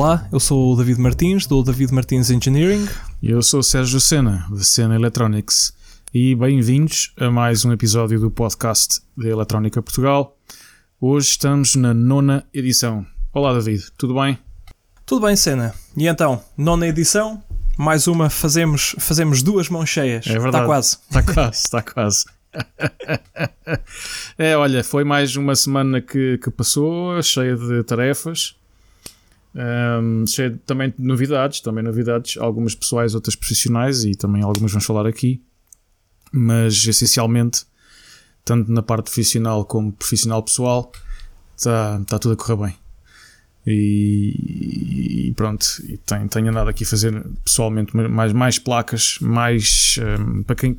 Olá, eu sou o David Martins, do David Martins Engineering. E eu sou o Sérgio Sena, da Sena Electronics. E bem-vindos a mais um episódio do podcast da Eletrónica Portugal. Hoje estamos na nona edição. Olá, David, tudo bem? Tudo bem, Sena. E então, nona edição, mais uma, fazemos, fazemos duas mãos cheias. É verdade. Está quase. Está quase, está quase. é, olha, foi mais uma semana que, que passou, cheia de tarefas. Um, cheio também de novidades, também novidades, algumas pessoais, outras profissionais e também algumas vamos falar aqui, mas essencialmente, tanto na parte profissional como profissional pessoal, está tá tudo a correr bem. E, e pronto, e tenho, tenho andado aqui a fazer pessoalmente mais, mais placas, mais um, para quem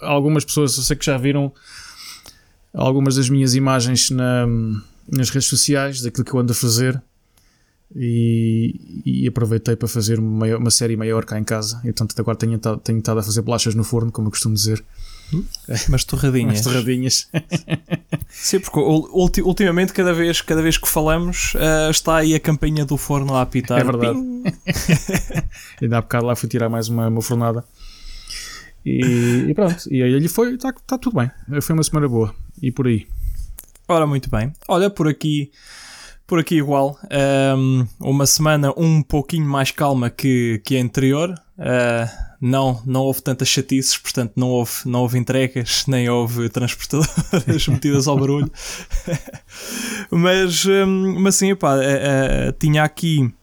algumas pessoas eu sei que já viram algumas das minhas imagens na, nas redes sociais daquilo que eu ando a fazer e, e, aproveitei para fazer uma, uma, série maior cá em casa. Então agora tenho, tenho estado a fazer bolachas no forno, como eu costumo dizer. Mas torradinhas. Mas torradinhas. Sim, porque ulti, ultimamente, cada vez, cada vez que falamos, uh, está aí a campanha do forno a apitar. É verdade. Ainda há bocado lá fui tirar mais uma, uma fornada. E, e pronto. E aí ele foi, está tá tudo bem. Foi uma semana boa. E por aí. Ora, muito bem. Olha, por aqui por aqui igual. Um, uma semana um pouquinho mais calma que, que a anterior. Uh, não, não houve tantas chatices, portanto não houve, não houve entregas, nem houve transportadoras metidas ao barulho. mas, um, mas sim, pá, uh, uh, tinha aqui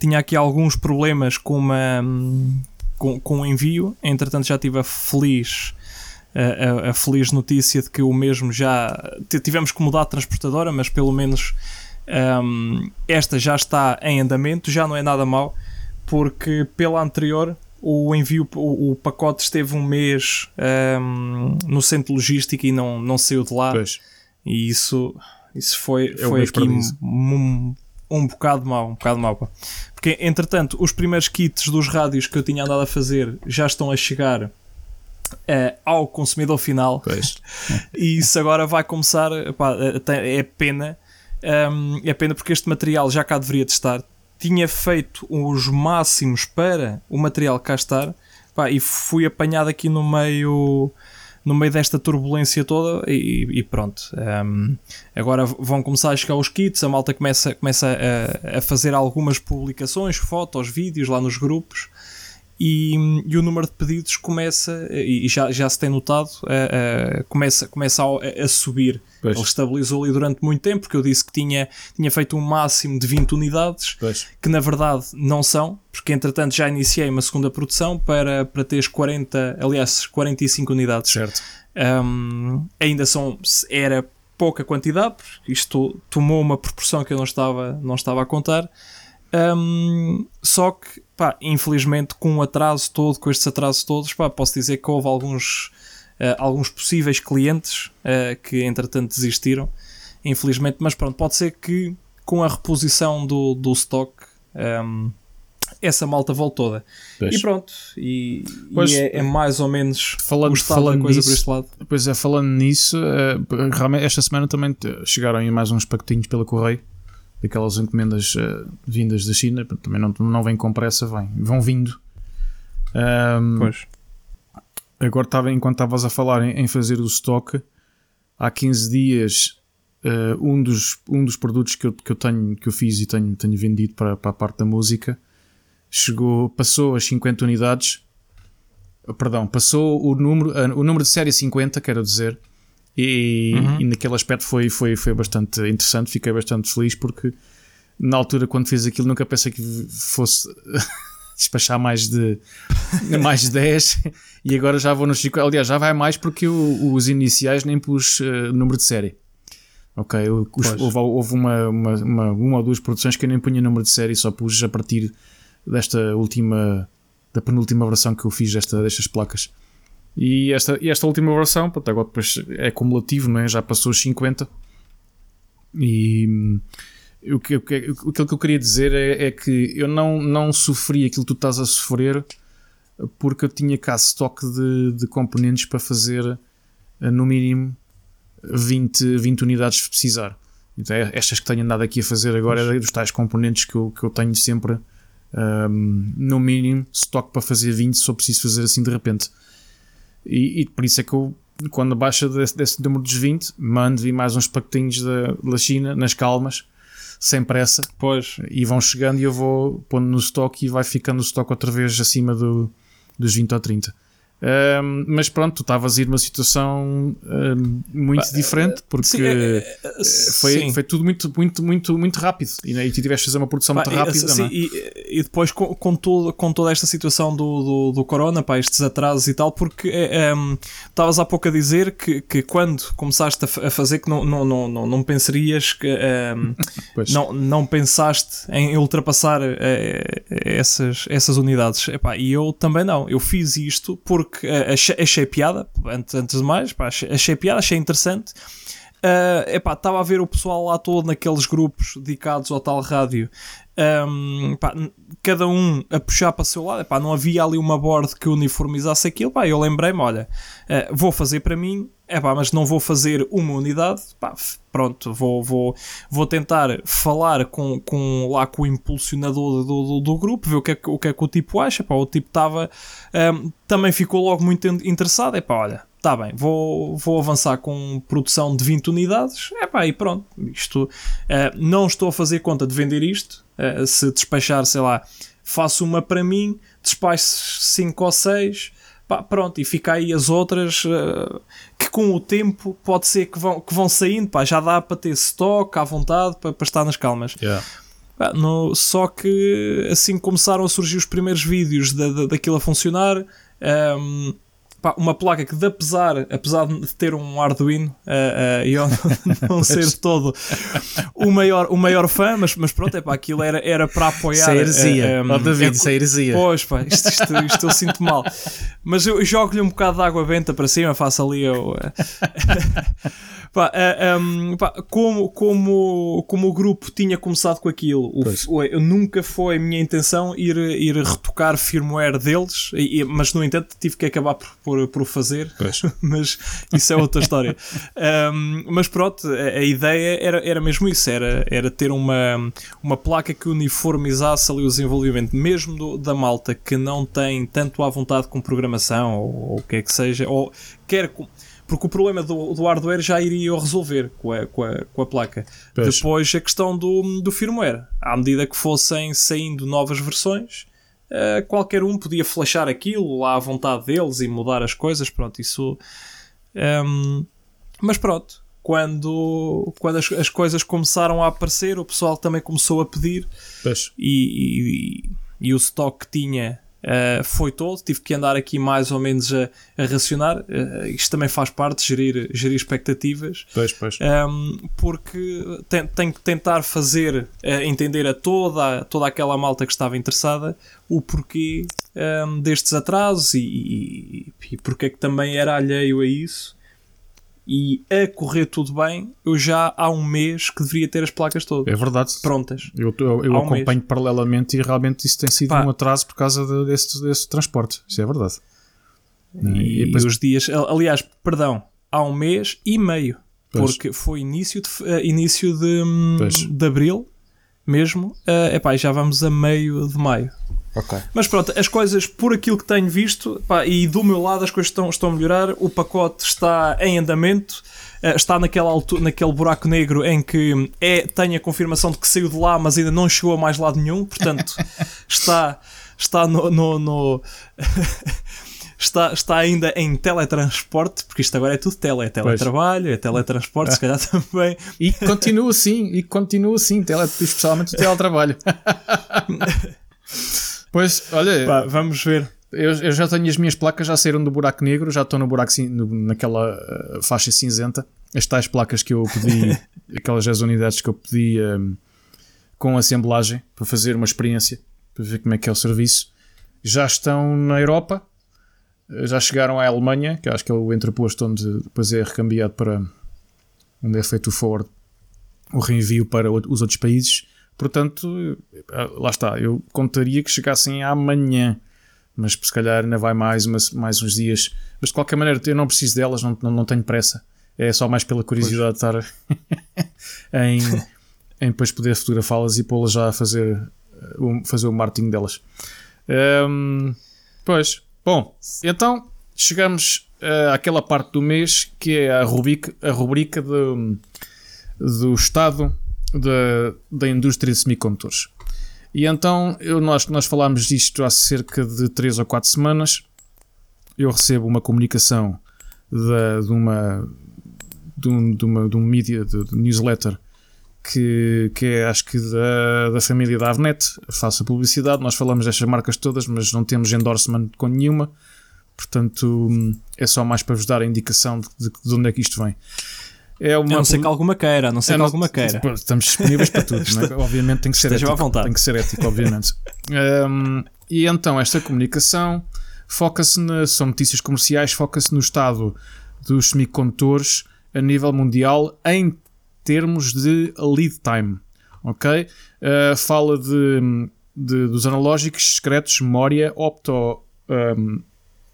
tinha aqui alguns problemas com, uma, um, com, com o envio. Entretanto já estive feliz a, a, feliz notícia de que o mesmo já tivemos que mudar de transportadora, mas pelo menos um, esta já está em andamento, já não é nada mal, porque pela anterior o envio, o, o pacote esteve um mês um, no centro logístico e não, não saiu de lá. Pois. E isso, isso foi, é foi aqui um, um bocado mau, um bocado mau. Porque entretanto, os primeiros kits dos rádios que eu tinha andado a fazer já estão a chegar Uh, ao consumidor final. E isso agora vai começar. é pena. Um, é pena porque este material já cá deveria de estar. Tinha feito os máximos para o material cá estar pá, e fui apanhado aqui no meio no meio desta turbulência toda e, e pronto. Um, agora vão começar a chegar os kits, a malta começa, começa a, a fazer algumas publicações, fotos, vídeos lá nos grupos e, e, o número de pedidos começa, e já, já se tem notado, uh, uh, começa, começa a, a subir. Pois. Ele estabilizou ali durante muito tempo, porque eu disse que tinha, tinha feito um máximo de 20 unidades, pois. que na verdade não são, porque entretanto já iniciei uma segunda produção para, para teres 40, aliás, 45 unidades. Certo. Um, ainda são, era pouca quantidade, isto tomou uma proporção que eu não estava, não estava a contar. Um, só que, pá, infelizmente, com o atraso todo, com estes atrasos todos, pá, posso dizer que houve alguns, uh, alguns possíveis clientes uh, que, entretanto, desistiram. Infelizmente, mas pronto, pode ser que com a reposição do, do stock. Um, essa malta volta toda. Pois. E pronto, e, pois, e é, é, mais ou menos falando, o falando coisa nisso, por este lado. Pois é, falando nisso, uh, realmente esta semana também chegaram aí mais uns pacotinhos pela correio aquelas encomendas uh, vindas da China, também não, não vem com pressa, vem, vão vindo. Um, pois. Agora, estava, enquanto estavas a falar em, em, fazer o stock, há 15 dias, uh, um, dos, um dos produtos que eu, que eu tenho, que eu fiz e tenho, tenho vendido para, para a parte da música, chegou, passou as 50 unidades, perdão, passou o número, uh, o número de série 50, quero dizer, e, uhum. e, naquele aspecto foi, foi, foi bastante interessante, fiquei bastante feliz porque na altura quando fiz aquilo nunca pensei que fosse despachar mais de mais de 10 e agora já vou nos 50, aliás já vai mais porque o, os iniciais nem pus uh, número de série. Ok, os, houve, houve uma, uma, uma, uma, ou duas produções que eu nem punha número de série só pus a partir desta última da penúltima versão que eu fiz desta, destas placas e esta, esta última versão, pronto, agora depois é cumulativo, não é? já passou os 50. E hum, o que, o que, aquilo que eu queria dizer é, é, que eu não, não sofri aquilo que tu estás a sofrer porque eu tinha cá estoque de, de componentes para fazer eh, no mínimo 20, 20 unidades se precisar. Então, é estas que tenho andado aqui a fazer agora é dos tais componentes que eu, que eu tenho sempre, um, no mínimo, estoque para fazer 20 se eu preciso fazer assim de repente. E, e por isso é que eu, quando baixa desse, desse número dos 20, mando vir mais uns pacotinhos da, da China, nas calmas, sem pressa. Pois. E vão chegando e eu vou pondo no estoque e vai ficando o estoque outra vez acima do, dos 20 ou 30. Um, mas pronto, tu estavas a ir numa situação um, muito diferente porque sim, é, é, é foi, foi tudo muito, muito, muito, muito rápido e, né, e tu tiveste a fazer uma produção pá, muito rápida. Sim, é? e, e, depois com, com, todo, com toda esta situação do, do, do corona, pá, estes atrasos e tal, porque estavas um, há pouco a dizer que, que quando começaste a, fazer que não, não, não, não, não pensarias que não, não pensaste em ultrapassar uh, essas, essas unidades. Epá, e eu também não, eu fiz isto porque porque achei, achei, piada, antes, antes de mais, pá, achei, achei, piada, achei interessante. Uh, epá, estava a ver o pessoal lá todo naqueles grupos dedicados ao tal rádio, um, epá, cada um a puxar para o seu lado, epá, não havia ali uma board que uniformizasse aquilo, pá, eu lembrei-me, olha, uh, vou fazer para mim, mas não vou fazer uma unidade, pá, pronto, vou, vou, vou tentar falar com, com, lá com o impulsionador do, do, do grupo, ver o que, é, o que é que o tipo acha, epá, o tipo estava, um, também ficou logo muito interessado, olha, tá bem, vou, vou avançar com produção de 20 unidades, é pá, e pronto, isto, uh, não estou a fazer conta de vender isto, uh, se despachar, sei lá, faço uma para mim, despacho 5 ou 6, pá, pronto, e fica aí as outras uh, que com o tempo pode ser que vão, que vão saindo, pá, já dá para ter stock à vontade, para, para estar nas calmas. Yeah. no, só que assim começaram a surgir os primeiros vídeos da, da, daquilo a funcionar. Um, ehm, pá, uma placa que, de apesar, apesar de ter um Arduino uh, uh, e eu não, ser todo o maior, o maior fã, mas, mas pronto, é pá, aquilo era, era para apoiar. Isso é heresia, uh, um, oh, David, é, heresia. Pois, pá, isto, isto, isto eu sinto mal. Mas eu jogo-lhe um bocado de água benta para cima, faço ali eu. Pá, eh, um, ehm, pá, como, como, como o grupo tinha começado com aquilo, o, eu nunca foi a minha intenção ir, ir retocar firmware deles, e, mas no entanto tive que acabar por, por, por fazer, mas isso é outra história. Um, mas pronto, a, a, ideia era, era mesmo isso: era, era ter uma, uma placa que uniformizasse ali o desenvolvimento, mesmo do, da malta que não tem tanto à vontade com programação ou, o que é que seja, ou quer porque o problema do, do hardware já iria resolver com a, com a, com a placa. Pois. Depois a questão do, do firmware. À medida que fossem saindo novas versões, uh, qualquer um podia flashar aquilo lá à vontade deles e mudar as coisas. Pronto, isso. Um, ehm, mas pronto, quando, quando as, as, coisas começaram a aparecer, o pessoal também começou a pedir e, e, e, o stock que tinha Uh, foi todo, tive que andar aqui mais ou menos a, a racionar. Uh, isto também faz parte, gerir, gerir expectativas. Pois, pois. Um, ehm, porque tem, tem, que tentar fazer uh, entender a toda, toda aquela malta que estava interessada o porquê um, ehm, destes atrasos e, e, e porque é que também era alheio a isso e a correr tudo bem, eu já há um mês que deveria ter as placas todas. É verdade. Prontas. Eu, eu, eu um acompanho mês. paralelamente e realmente isso tem sido Pá. um atraso por causa de, desse, desse transporte. Isso é verdade. E, e depois os dias, aliás, perdão, há um mês e meio. Pois. Porque foi início de, uh, início de, hum, de abril mesmo. Uh, epá, já vamos a meio de maio. Okay. Mas pronto, as coisas, por aquilo que tenho visto, pá, e do meu lado as coisas estão, estão a melhorar, o pacote está em andamento, uh, está naquela altura, naquele buraco negro em que é, tem a confirmação de que saiu de lá, mas ainda não chegou a mais lado nenhum, portanto está, está no, no, no está, está ainda em teletransporte, porque isto agora é tudo tele, é teletrabalho, é teletransporte, se calhar também. E continua assim, e continua assim, tele, especialmente o teletrabalho. pois, olha. Pá, vamos ver. Eu, eu, já tenho as minhas placas, já saíram do buraco negro, já estou no buraco no, naquela uh, faixa cinzenta. As tais placas que eu pedi, aquelas as unidades que eu pedi um, com assemblagem para fazer uma experiência, para ver como é que é o serviço, já estão na Europa, já chegaram à Alemanha, que acho que é o entreposto onde depois é recambiado para onde é feito o forward, o reenvio para os outros países. Portanto, eh, lá está, eu contaria que chegassem amanhã, mas se calhar ainda vai mais, mais uns dias. Mas de qualquer maneira, eu não preciso delas, não, não, não tenho pressa. É só mais pela curiosidade de estar em, em depois poder fotografá-las e pô-las já a fazer, uh, fazer o marketing delas. Um, pois, bom, então chegamos uh, àquela parte do mês que é a rubrica, a rubrica do, do estado da, da indústria de semicondutores. E então eu, nós, nós falámos disto há cerca de 3 ou 4 semanas. Eu recebo uma comunicação de, de uma de um, de uma de um mídia de, de newsletter que, que é acho que da, da família da Avnet, faça publicidade. Nós falamos destas marcas todas, mas não temos endorsement com nenhuma, portanto é só mais para vos dar a indicação de, de, de onde é que isto vem. É uma... A não ser que alguma queira, a não ser é, que alguma queira. Estamos disponíveis para tudo, é? obviamente tem que ser Esteja ético. À vontade. Tem que ser ético, obviamente. um, e então esta comunicação foca-se são notícias comerciais, foca-se no estado dos semicondutores a nível mundial em termos de lead time, ok? Uh, fala de, de, dos analógicos, discretos, memória, opto, um,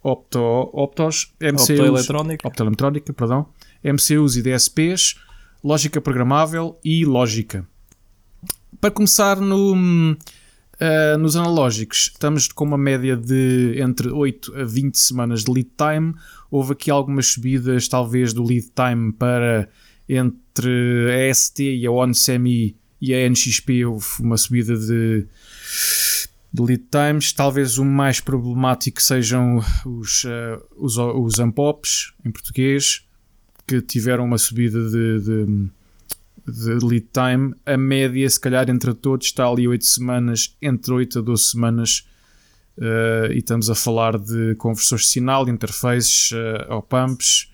opto, optos, MCUs, optoeletrónica. optoeletrónica, perdão, MCUs e DSPs, lógica programável e lógica. Para começar no, uh, nos analógicos, estamos com uma média de entre 8 a 20 semanas de lead time. Houve aqui algumas subidas, talvez, do lead time para entre a ST e a OnSemi e a NXP. Houve uma subida de, de lead times. Talvez o mais problemático sejam os, uh, os, os Ampops, em português que tiveram uma subida de, de, de, lead time, a média, se calhar, entre todos está ali 8 semanas, entre 8 a 12 semanas. Uh, e estamos a falar de conversores de sinal, interfaces, uh, op-amps,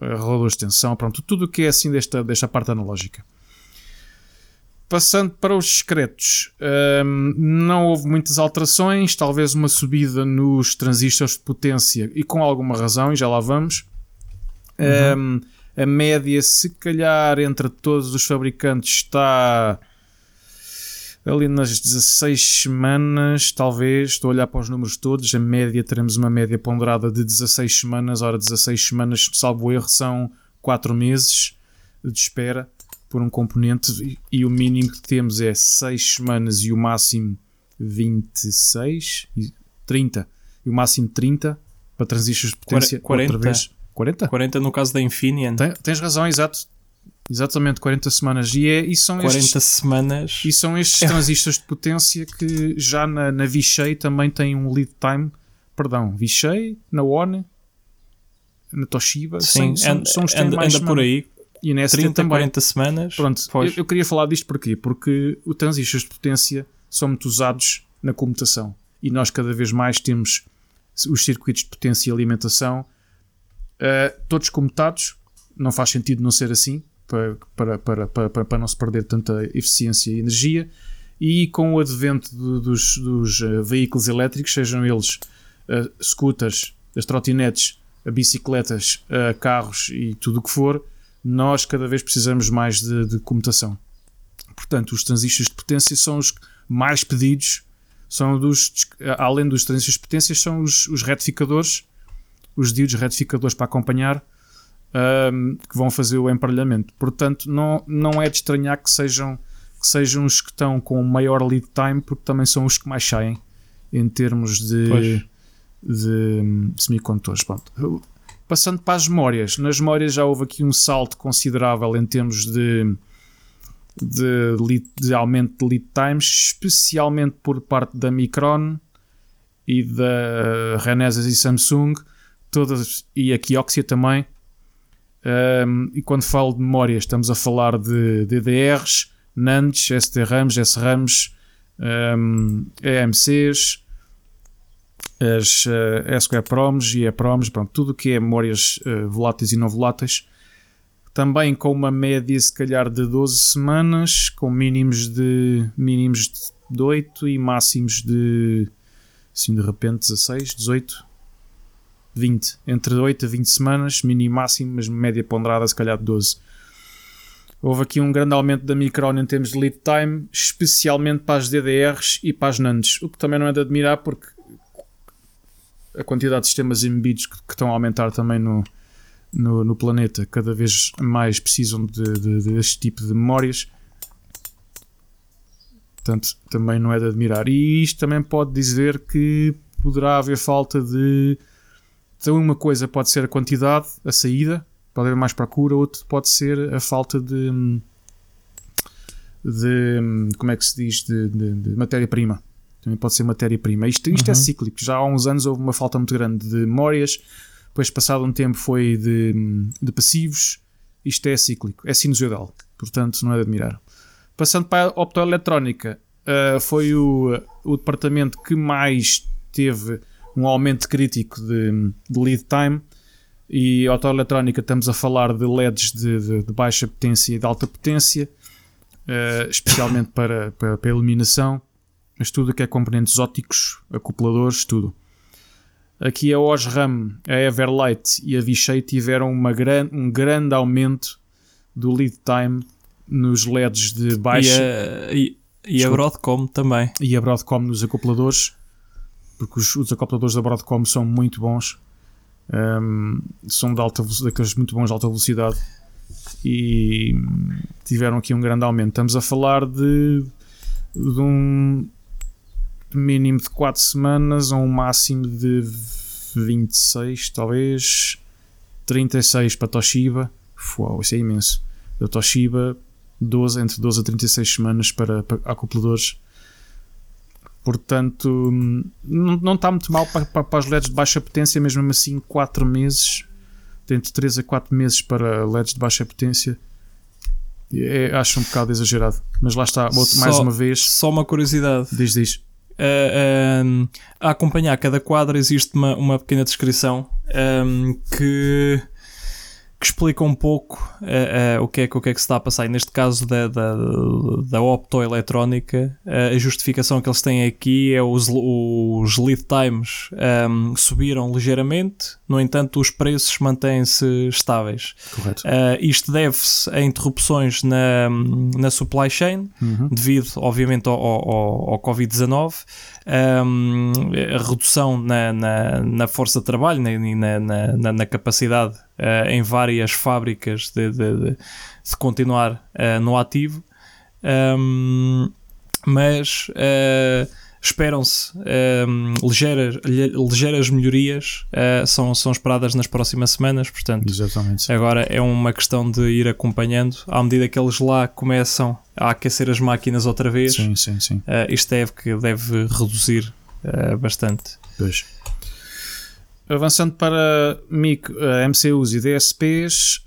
uh, roladores de tensão, pronto, tudo o que é assim desta, desta parte analógica. Passando para os discretos, um, não houve muitas alterações, talvez uma subida nos transistores de potência e com alguma razão, e já lá vamos. Uhum. Um, a média, se calhar, entre todos os fabricantes está ali nas 16 semanas, talvez. Estou a olhar para os números todos. A média, teremos uma média ponderada de 16 semanas. Ora, 16 semanas, salvo erro, são 4 meses de espera por um componente. E o mínimo que temos é 6 semanas e o máximo 26, 30. E o máximo 30 para transistores de potência 40. outra vez. 40? 40 no caso da Infineon. Tem, tens razão, exato. Exatamente, 40 semanas. E, é, e são 40 estes, semanas. E são estes é. transistores de potência que já na, na Vishay também tem um lead time. Perdão, Vishay, na One, na Toshiba. Sim, são, anda, são os que anda, mais anda por aí. E na 30, também. 40 semanas. Pronto, eu, eu, queria falar disto porquê? Porque os transistores de potência são muito usados na comutação. E nós cada vez mais temos os circuitos de potência e alimentação Uh, todos comutados, não faz sentido não ser assim, para, para, para, para, para não se perder tanta eficiência e energia. E com o advento de, dos, dos uh, veículos elétricos, sejam eles uh, scooters, as trotinetes, bicicletas, carros e tudo o que for, nós cada vez precisamos mais de, de comutação. Portanto, os transistores de potência são os mais pedidos, são dos, além dos transistores de potência, são os, os retificadores os diodos retificadores para acompanhar um, que vão fazer o emparelhamento. Portanto, não, não é de estranhar que sejam, que sejam os que estão com maior lead time, porque também são os que mais saem em termos de, de, de semicondutores. Pronto. Passando para as memórias, nas memórias já houve aqui um salto considerável em termos de, de, lead, de aumento de lead times, especialmente por parte da Micron e da Renesas e Samsung todas, e a Kioxia também. Um, e quando falo de memórias, estamos a falar de DDRs, NANDs, SDRAMs, SRAMs, um, EMCs, as uh, SQPROMs e EPROMs, pronto, tudo o que é memórias uh, voláteis e não voláteis. Também com uma média, se calhar, de 12 semanas, com mínimos de, mínimos de 8 e máximos de, assim, de repente, 16, 18 20, entre 8 a 20 semanas, mínimo máximo, mas média ponderada se calhar de 12. Houve aqui um grande aumento da Micron em termos de lead time, especialmente para as DDRs e para as NANDs, o que também não é de admirar porque a quantidade de sistemas embebidos que, que estão a aumentar também no, no, no planeta cada vez mais precisam de, de, deste tipo de memórias. Portanto, também não é de admirar. E isto também pode dizer que poderá haver falta de. Então, uma coisa pode ser a quantidade, a saída, pode haver mais procura, outra pode ser a falta de. de como é que se diz? de, de, de matéria-prima. Também pode ser matéria-prima. Isto, isto é uhum. é cíclico. Já há uns anos houve uma falta muito grande de memórias, depois, passado um tempo, foi de, de passivos. Isto é cíclico, é sinusoidal, portanto, não é de admirar. Passando para a optoeletrónica, uh, foi o, o departamento que mais teve um aumento crítico de, de lead time. E a optoeletrónica estamos a falar de LEDs de, de, de baixa potência e de alta potência, uh, especialmente para, para, para a iluminação, mas tudo que é componentes ópticos, acopladores, tudo. Aqui a Osram, a Everlight e a Vishay tiveram uma gran, um grande aumento do lead time nos LEDs de baixa. E a, e, e a Broadcom também. E a Broadcom nos acopladores, porque os, os acopladores da Broadcom são muito bons. Um, são de alta, daqueles muito bons de alta velocidade e tiveram aqui um grande aumento. Estamos a falar de, de um mínimo de 4 semanas a um máximo de 26, talvez 36 para Toshiba. Uau, isso é imenso. Da Toshiba, 12, entre 12 a 36 semanas para, para acopladores. Portanto, não, não está muito mal para, para, para os LEDs de baixa potência, mesmo assim, 4 meses, entre 3 a 4 meses para LEDs de baixa potência. É, acho um bocado exagerado, mas lá está, outro, mais uma vez. Só uma curiosidade. Diz, diz. Uh, a acompanhar cada quadro existe uma, uma pequena descrição um, que que explica um pouco uh, uh, o, que é, o que é que se está a passar. E neste caso da, da, da optoeletrónica, uh, a justificação que eles têm aqui é os, os lead times um, ehm, subiram ligeiramente, no entanto, os preços mantêm-se estáveis. Correto. isto deve-se a interrupções na, na supply chain, uhum. devido, obviamente, ao, ao, ao Covid-19 um, a redução na, na, na, força de trabalho e na, na, na, capacidade uh, em várias fábricas de, de, de, de continuar uh, no ativo, um, mas uh, esperam-se ligeiras, ligeiras melhorias, são, são esperadas nas próximas semanas, portanto, Exatamente. agora é uma questão de ir acompanhando à medida que eles lá começam a aquecer as máquinas outra vez. Sim, sim, sim. Uh, isto deve, deve reduzir uh, bastante. Pois. Avançando para MIC, uh, eh, MCUs e DSPs,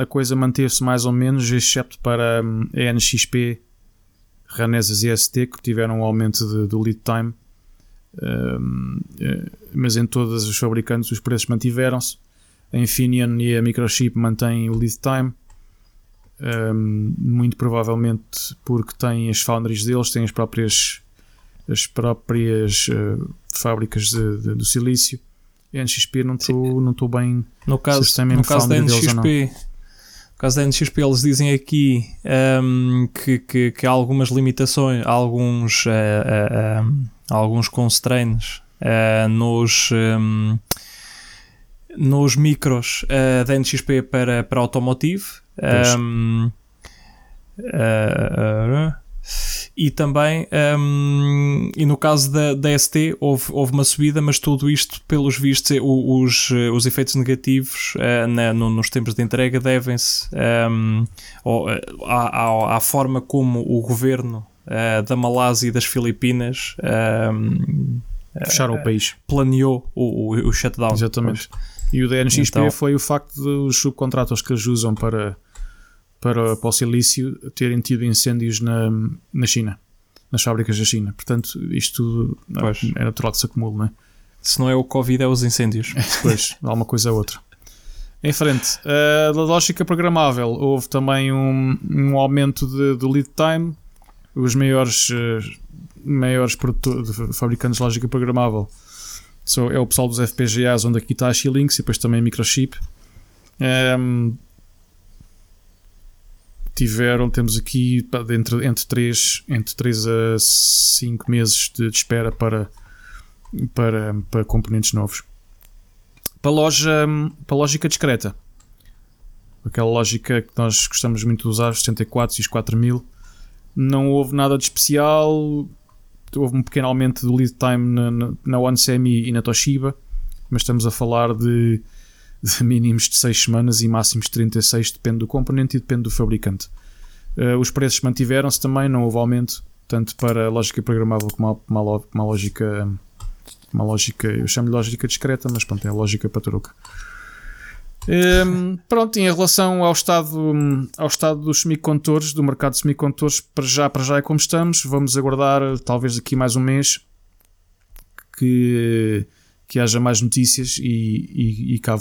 a coisa manteve-se mais ou menos, exceto para a NXP, Ranesas e ST, que tiveram um aumento de, do lead time. Mas em todas os fabricantes os preços mantiveram-se. A Infineon e a Microchip mantêm o lead time muito provavelmente porque têm as foundries deles, têm as próprias, as próprias fábricas de, de, do silício. NXP não estou não bem no caso, no caso da NXP. No caso da NXP, eles dizem aqui um, que, que, que, há algumas limitações, alguns, uh, uh, um, alguns constraints nos, um, nos micros da NXP para, para automotive. E também, um, e no caso da, da ST, houve, houve uma subida, mas tudo isto, pelos vistos, os, os efeitos negativos uh, na, no, nos tempos de entrega devem-se um, à, à, à, forma como o governo uh, da Malásia e das Filipinas um, fecharam o país, planeou o, o, o shutdown. Exatamente. Pois. E o da NXP então, foi o facto dos subcontratos que eles usam para para, para o silício terem tido incêndios na, na China, nas fábricas da China. Portanto, isto pois. é natural que se acumule, não é? Se não é o Covid, é os incêndios. Pois, alguma coisa ou outra. Em frente, uh, da lógica programável, houve também um, um aumento de, do lead time. Os maiores, uh, maiores fabricantes de lógica programável so, é o pessoal dos FPGAs, onde aqui está a Xilinx e depois também a Microchip. Um, tiveram, temos aqui entre, entre, 3, entre 3 a 5 meses de, de espera para, para, para componentes novos. Para loja, para lógica discreta, aquela lógica que nós gostamos muito de usar, os 64 e os 4000. Não houve nada de especial, houve um pequeno aumento do lead time na, na, na OneSemi e na Toshiba, mas estamos a falar de, de mínimos de 6 semanas e máximos de 36, depende do componente e depende do fabricante. Uh, os preços mantiveram-se também, não houve aumento, tanto para a lógica programável como uma, uma, lógica. Uma lógica, eu chamo-lhe lógica discreta, mas pronto, é lógica paturuca. Um, ehm, pronto, em relação ao estado, ao estado dos semicondutores, do mercado de semicondutores, para já, para já é como estamos. Vamos aguardar, talvez daqui mais um mês, que, que haja mais notícias e, e, e cá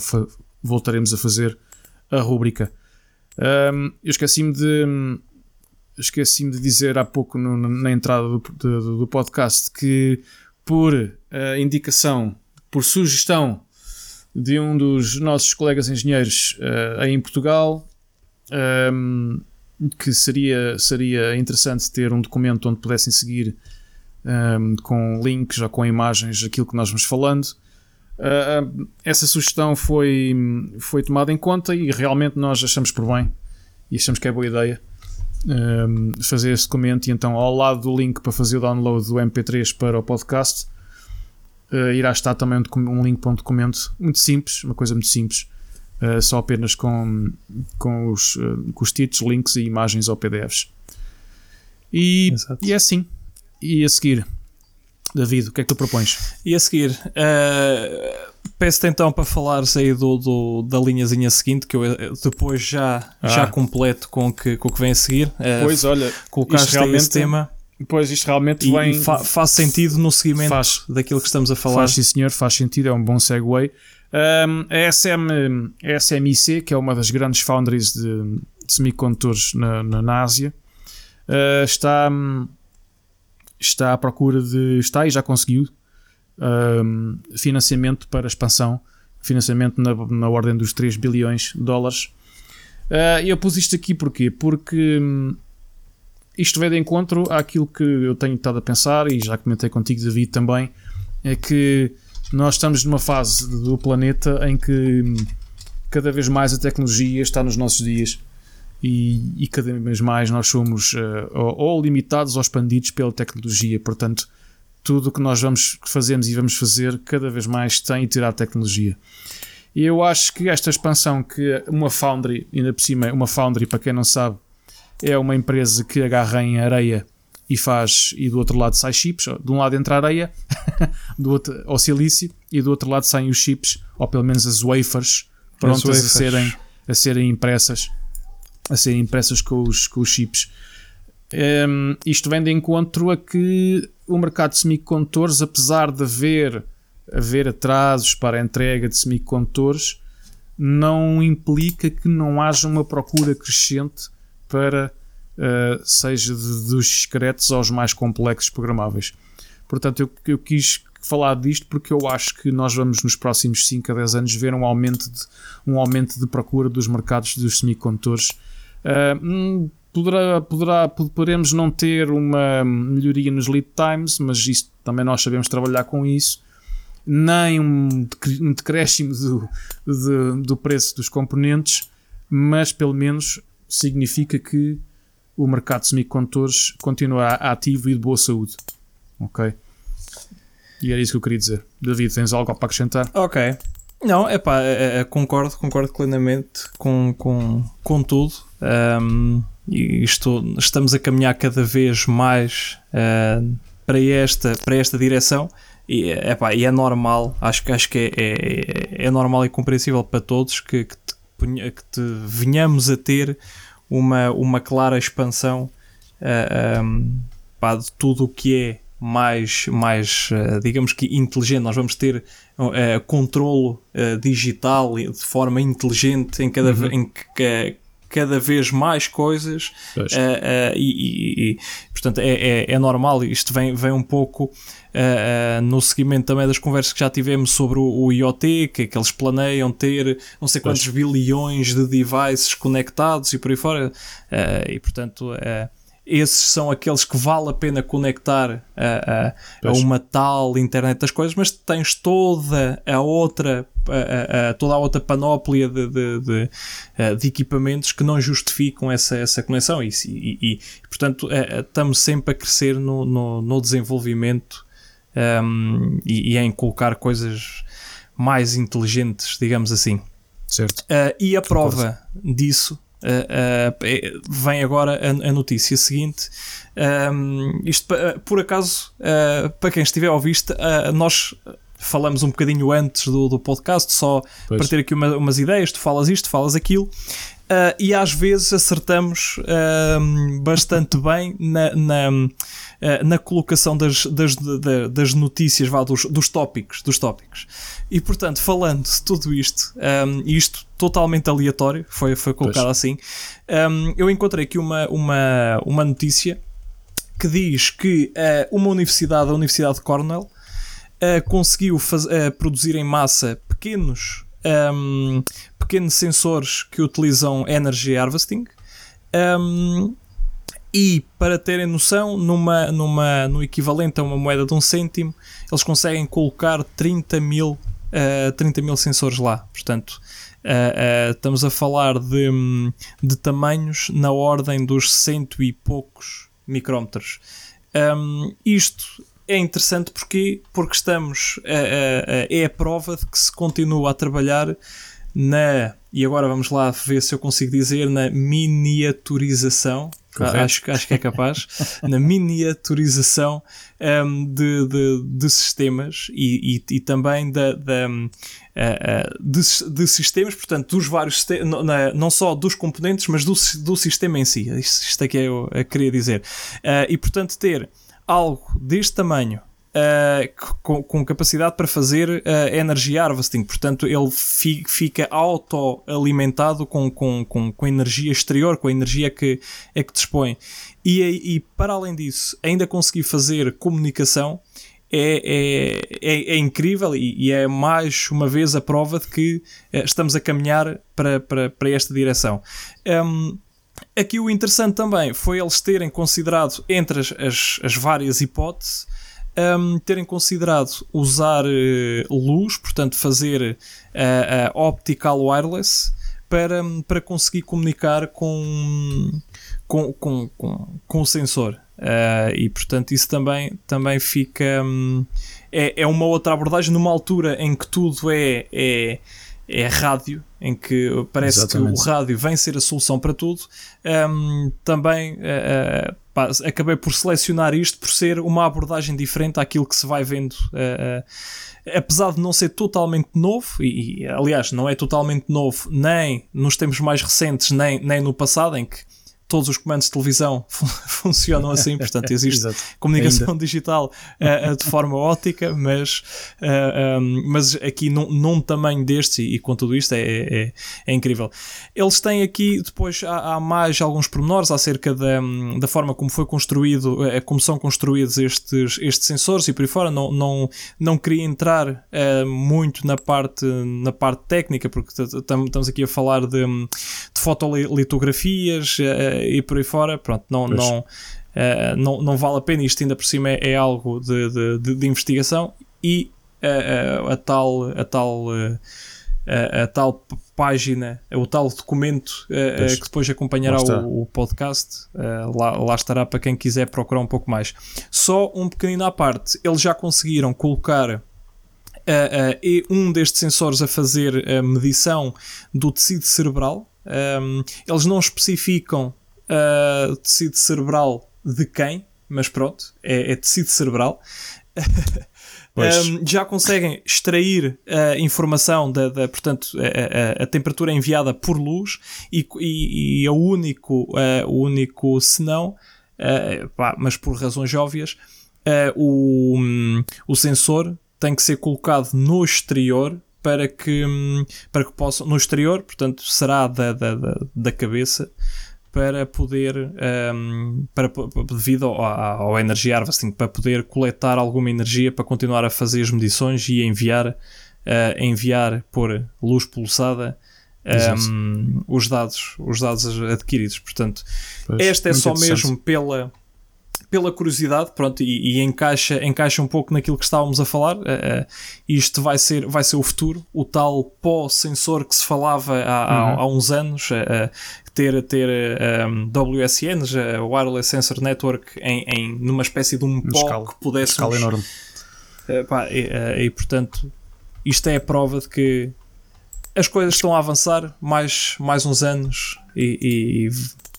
voltaremos a fazer a rúbrica. Um, eu esqueci-me de esqueci-me de dizer há pouco no, na entrada do, do, do, podcast que por uh, indicação, por sugestão de um dos nossos colegas engenheiros uh, aí em Portugal, um, que seria, seria interessante ter um documento onde pudessem seguir um, com links ou com imagens aquilo que nós vamos falando. Uh, essa sugestão foi, foi tomada em conta e realmente nós achamos por bem e achamos que é boa ideia um, fazer esse documento e então ao lado do link para fazer o download do MP3 para o podcast uh, irá estar também um link para um documento muito simples, uma coisa muito simples, uh, só apenas com, com, os, uh, com os títulos, links e imagens ou PDFs. E, e é assim. E a seguir, David, o que é que tu propões? E a seguir, uh, peço-te então para falares aí do, do, da linhazinha seguinte, que eu eh, depois já, ah. já completo com o que, com o que vem a seguir. Uh, pois, olha, colocaste realmente, esse tema. Pois, isto realmente vem. Fa faz sentido no seguimento faz, daquilo que estamos a falar. Faz, sim, senhor, faz sentido, é um bom segue. Um, a, SM, a SMIC, que é uma das grandes foundries de, de semicondutores na, na, na Ásia, uh, está. Está à procura de. está e já conseguiu um, financiamento para expansão, financiamento na, na ordem dos 3 bilhões de dólares. Uh, eu pus isto aqui porquê? Porque um, isto vem de encontro àquilo que eu tenho estado a pensar e já comentei contigo, David, também. É que nós estamos numa fase do planeta em que hum, cada vez mais a tecnologia está nos nossos dias e, e cada vez mais nós somos uh, ou, ou, limitados ou expandidos pela tecnologia. Portanto, tudo o que nós vamos fazemos e vamos fazer cada vez mais tem e terá tecnologia. E eu acho que esta expansão que uma Foundry, ainda por cima, uma Foundry, para quem não sabe, é uma empresa que agarra em areia e faz, e do outro lado sai chips, de um lado entra areia, do outro, ao silício, e do outro lado saem os chips, ou pelo menos as wafers, prontas as wafers. A, serem, a serem impressas a serem impressas com os, com os chips. Um, ehm, isto vem de encontro a que o mercado de semicondutores, apesar de haver, haver atrasos para a entrega de semicondutores, não implica que não haja uma procura crescente para, uh, seja de, dos discretos aos mais complexos programáveis. Portanto, eu, eu quis falar disto porque eu acho que nós vamos nos próximos 5 a 10 anos ver um aumento de, um aumento de procura dos mercados dos semicondutores Uh, poderá, poderá, poderemos não ter uma melhoria nos lead times, mas isso também nós sabemos trabalhar com isso. Nem um decréscimo do, do, do preço dos componentes, mas pelo menos significa que o mercado de semicondutores continua ativo e de boa saúde. Ok? E era isso que eu queria dizer. David, tens algo para acrescentar? Ok. Não, é, é, concordo, concordo plenamente com, com, com tudo. Um, e isto, estamos a caminhar cada vez mais uh, para, esta, para esta direção. E, epá, e é normal, acho, acho que é, é, é normal e compreensível para todos que, que, te, que te venhamos a ter uma, uma clara expansão uh, um, pá, de tudo o que é mais, mais uh, digamos que inteligente. Nós vamos ter uh, controlo uh, digital de forma inteligente em cada, uhum. em que, cada vez mais coisas e, e, e, portanto é, é, é, normal. Isto vem, vem um pouco no seguimento também das conversas que já tivemos sobre o, o IoT, que, que eles planeiam ter não sei quantos pois. bilhões de devices conectados e por aí fora. e portanto esses são aqueles que vale a pena conectar a, a, a, uma tal internet das coisas, mas tens toda a outra a, a, toda a outra panóplia de, de, de, de, equipamentos que não justificam essa, essa conexão. E, e, e portanto, estamos sempre a crescer no, no, no desenvolvimento um, e, e, em colocar coisas mais inteligentes, digamos assim. Certo. Uh, e a prova disso Uh, uh, vem agora a, a notícia seguinte. Um, isto, uh, por acaso, para quem estiver a ouvir, nós falamos um bocadinho antes do, do podcast, só pois. para ter aqui uma, umas ideias. Tu falas isto, falas aquilo. Uh, e às vezes acertamos uh, bastante bem na, na, uh, na colocação das, das, das notícias, vá, dos, dos tópicos, dos tópicos. E portanto, falando de tudo isto, um, isto totalmente aleatório, foi, foi colocado pois. assim, um, eu encontrei aqui uma, uma, uma notícia que diz que uma universidade, a Universidade de Cornell, conseguiu faz, produzir em massa pequenos um, pequenos sensores que utilizam Energy Harvesting. Um, e para terem noção, numa, numa, no equivalente a uma moeda de um cêntimo, eles conseguem colocar 30 mil, uh, 30 mil sensores lá. Portanto, uh, uh, estamos a falar de, de tamanhos na ordem dos cento e poucos micrómetros. Um, isto é interessante porque, porque estamos. é a prova de que se continua a trabalhar na. E agora vamos lá ver se eu consigo dizer na miniaturização. Acho, acho que é capaz. na miniaturização um, de, de, de, sistemas e, e, e também da, da, uh, uh, de, de, sistemas, portanto, dos vários não, não só dos componentes, mas do, do sistema em si. Isto, isto é que eu, eu queria dizer. Uh, e portanto, ter algo deste tamanho uh, com, com, capacidade para fazer uh, energy harvesting, portanto ele fi, fica autoalimentado com, com, com, com energia exterior, com a energia que, é que dispõe. E, e para além disso, ainda conseguir fazer comunicação é, é, é, é, incrível e, e, é mais uma vez a prova de que uh, estamos a caminhar para, para, para esta direção. Um, Aqui o interessante também foi eles terem considerado, entre as, as, as várias hipóteses, um, terem considerado usar uh, luz, portanto, fazer uh, uh, optical wireless para, para conseguir comunicar com, com, com, com, com o sensor. Uh, e portanto, isso também, também fica. Um, é, é uma outra abordagem numa altura em que tudo é, é é rádio, em que parece Exatamente. que o rádio vem ser a solução para tudo. Um, também uh, pá, acabei por selecionar isto por ser uma abordagem diferente àquilo que se vai vendo. Uh, uh, apesar de não ser totalmente novo, e, e, aliás, não é totalmente novo nem nos tempos mais recentes, nem, nem no passado, em que todos os comandos de televisão funcionam assim, portanto existe comunicação Ainda. digital uh, de forma ótica, mas, uh, eh, um, mas aqui num, num tamanho destes e, e, com tudo isto é, é, é, incrível. Eles têm aqui, depois há, há, mais alguns pormenores acerca da, da forma como foi construído, uh, como são construídos estes, estes sensores e por aí fora, não, não, não queria entrar muito na parte, na parte técnica, porque estamos aqui a falar de, de fotolitografias e por aí fora, pronto, não, não, uh, não, não vale a pena. Isto ainda por cima é, é algo de, de, de, de, investigação e uh, a tal. A tal a, a, tal página, o tal documento uh, que depois acompanhará o, o, podcast, uh, lá, lá, estará para quem quiser procurar um pouco mais. Só um pequenino à parte, eles já conseguiram colocar uh, um destes sensores a fazer a medição do tecido cerebral. Um, eles não especificam uh, tecido cerebral de quem, mas pronto, é, é tecido cerebral. um, já conseguem extrair a informação da, da portanto, a, a, a, temperatura enviada por luz e, e, e o único, uh, o único senão, uh, pá, mas por razões óbvias, uh, o, um, o sensor tem que ser colocado no exterior para que, um, para que possa, no exterior, portanto, será da, da, da, da cabeça para poder, um, para, devido ao, ao Energy Harvesting, para poder coletar alguma energia para continuar a fazer as medições e enviar, uh, enviar por luz pulsada um, os, dados, os dados adquiridos. Portanto, pois, esta é só mesmo pela pela curiosidade, pronto, e, e, encaixa, encaixa um pouco naquilo que estávamos a falar. Uh, uh, isto vai ser, vai ser o futuro, o tal pó-sensor que se falava há, uhum. há, há uns anos, ter, ter um, WSNs, Wireless Sensor Network, em, em, numa espécie de um pó escala, que pudesse. Escala enorme. Pá, e, e portanto, isto é a prova de que as coisas estão a avançar mais, mais uns anos e, e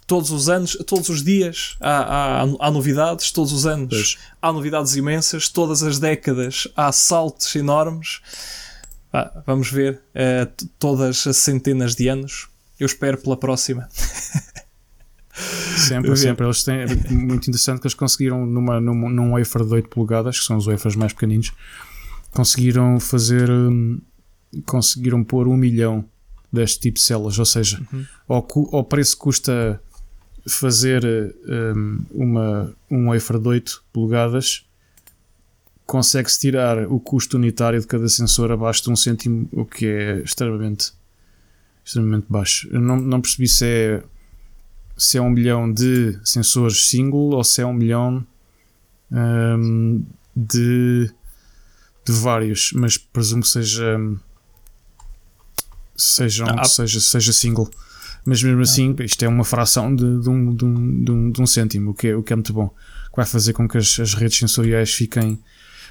todos os anos, todos os dias há, há, há novidades, todos os anos pois. há novidades imensas, todas as décadas há saltos enormes. Ah, vamos ver uh, todas as centenas de anos. Eu espero pela próxima. Sempre, sempre. Eles têm, é muito interessante que eles conseguiram numa, num, num wafer de 8 polegadas, que são os wafers mais pequeninos, conseguiram fazer. Hum, conseguiram pôr um milhão deste tipo de células, ou seja, uhum. ao, ao preço que custa fazer um, uma, um wafer de 8 polegadas, consegue-se tirar o custo unitário de cada sensor abaixo de um cêntimo, o que é extremamente, extremamente baixo. Eu não, não percebi se é, se é um milhão de sensores single ou se é um milhão um, de, de vários, mas presumo que seja sejam, ah, seja, seja single. Mas mesmo assim, isto é uma fração de, de, um, de, um, de, um, de um cêntimo, o que, é, o que é muito bom. Que vai fazer com que as, as redes sensoriais fiquem.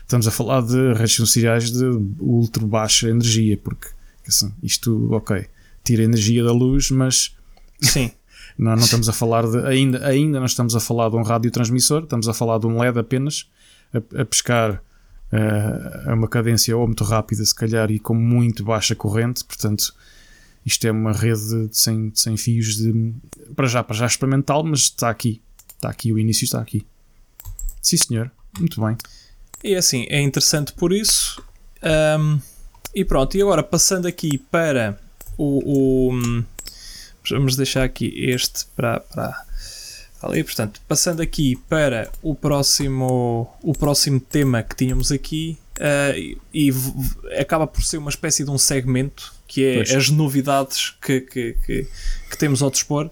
Estamos a falar de redes sensoriais de ultra baixa energia, porque assim, isto, ok, tira energia da luz, mas. Sim. não, não estamos a falar de. Ainda, ainda não estamos a falar de um radiotransmissor, estamos a falar de um LED apenas, a, a pescar uh, a uma cadência ou muito rápida, se calhar, e com muito baixa corrente, portanto, isto é uma rede de 100, de 100 fios de, para já, para já experimental, mas está aqui, está aqui, o início está aqui. Sim, senhor, muito bem. E assim, é interessante por isso. Um, e pronto, e agora passando aqui para o, o vamos deixar aqui este para, para ali. Portanto, passando aqui para o próximo, o próximo tema que tínhamos aqui, uh, e, e acaba por ser uma espécie de um segmento que é pois. as novidades que, que, que, que, temos ao dispor.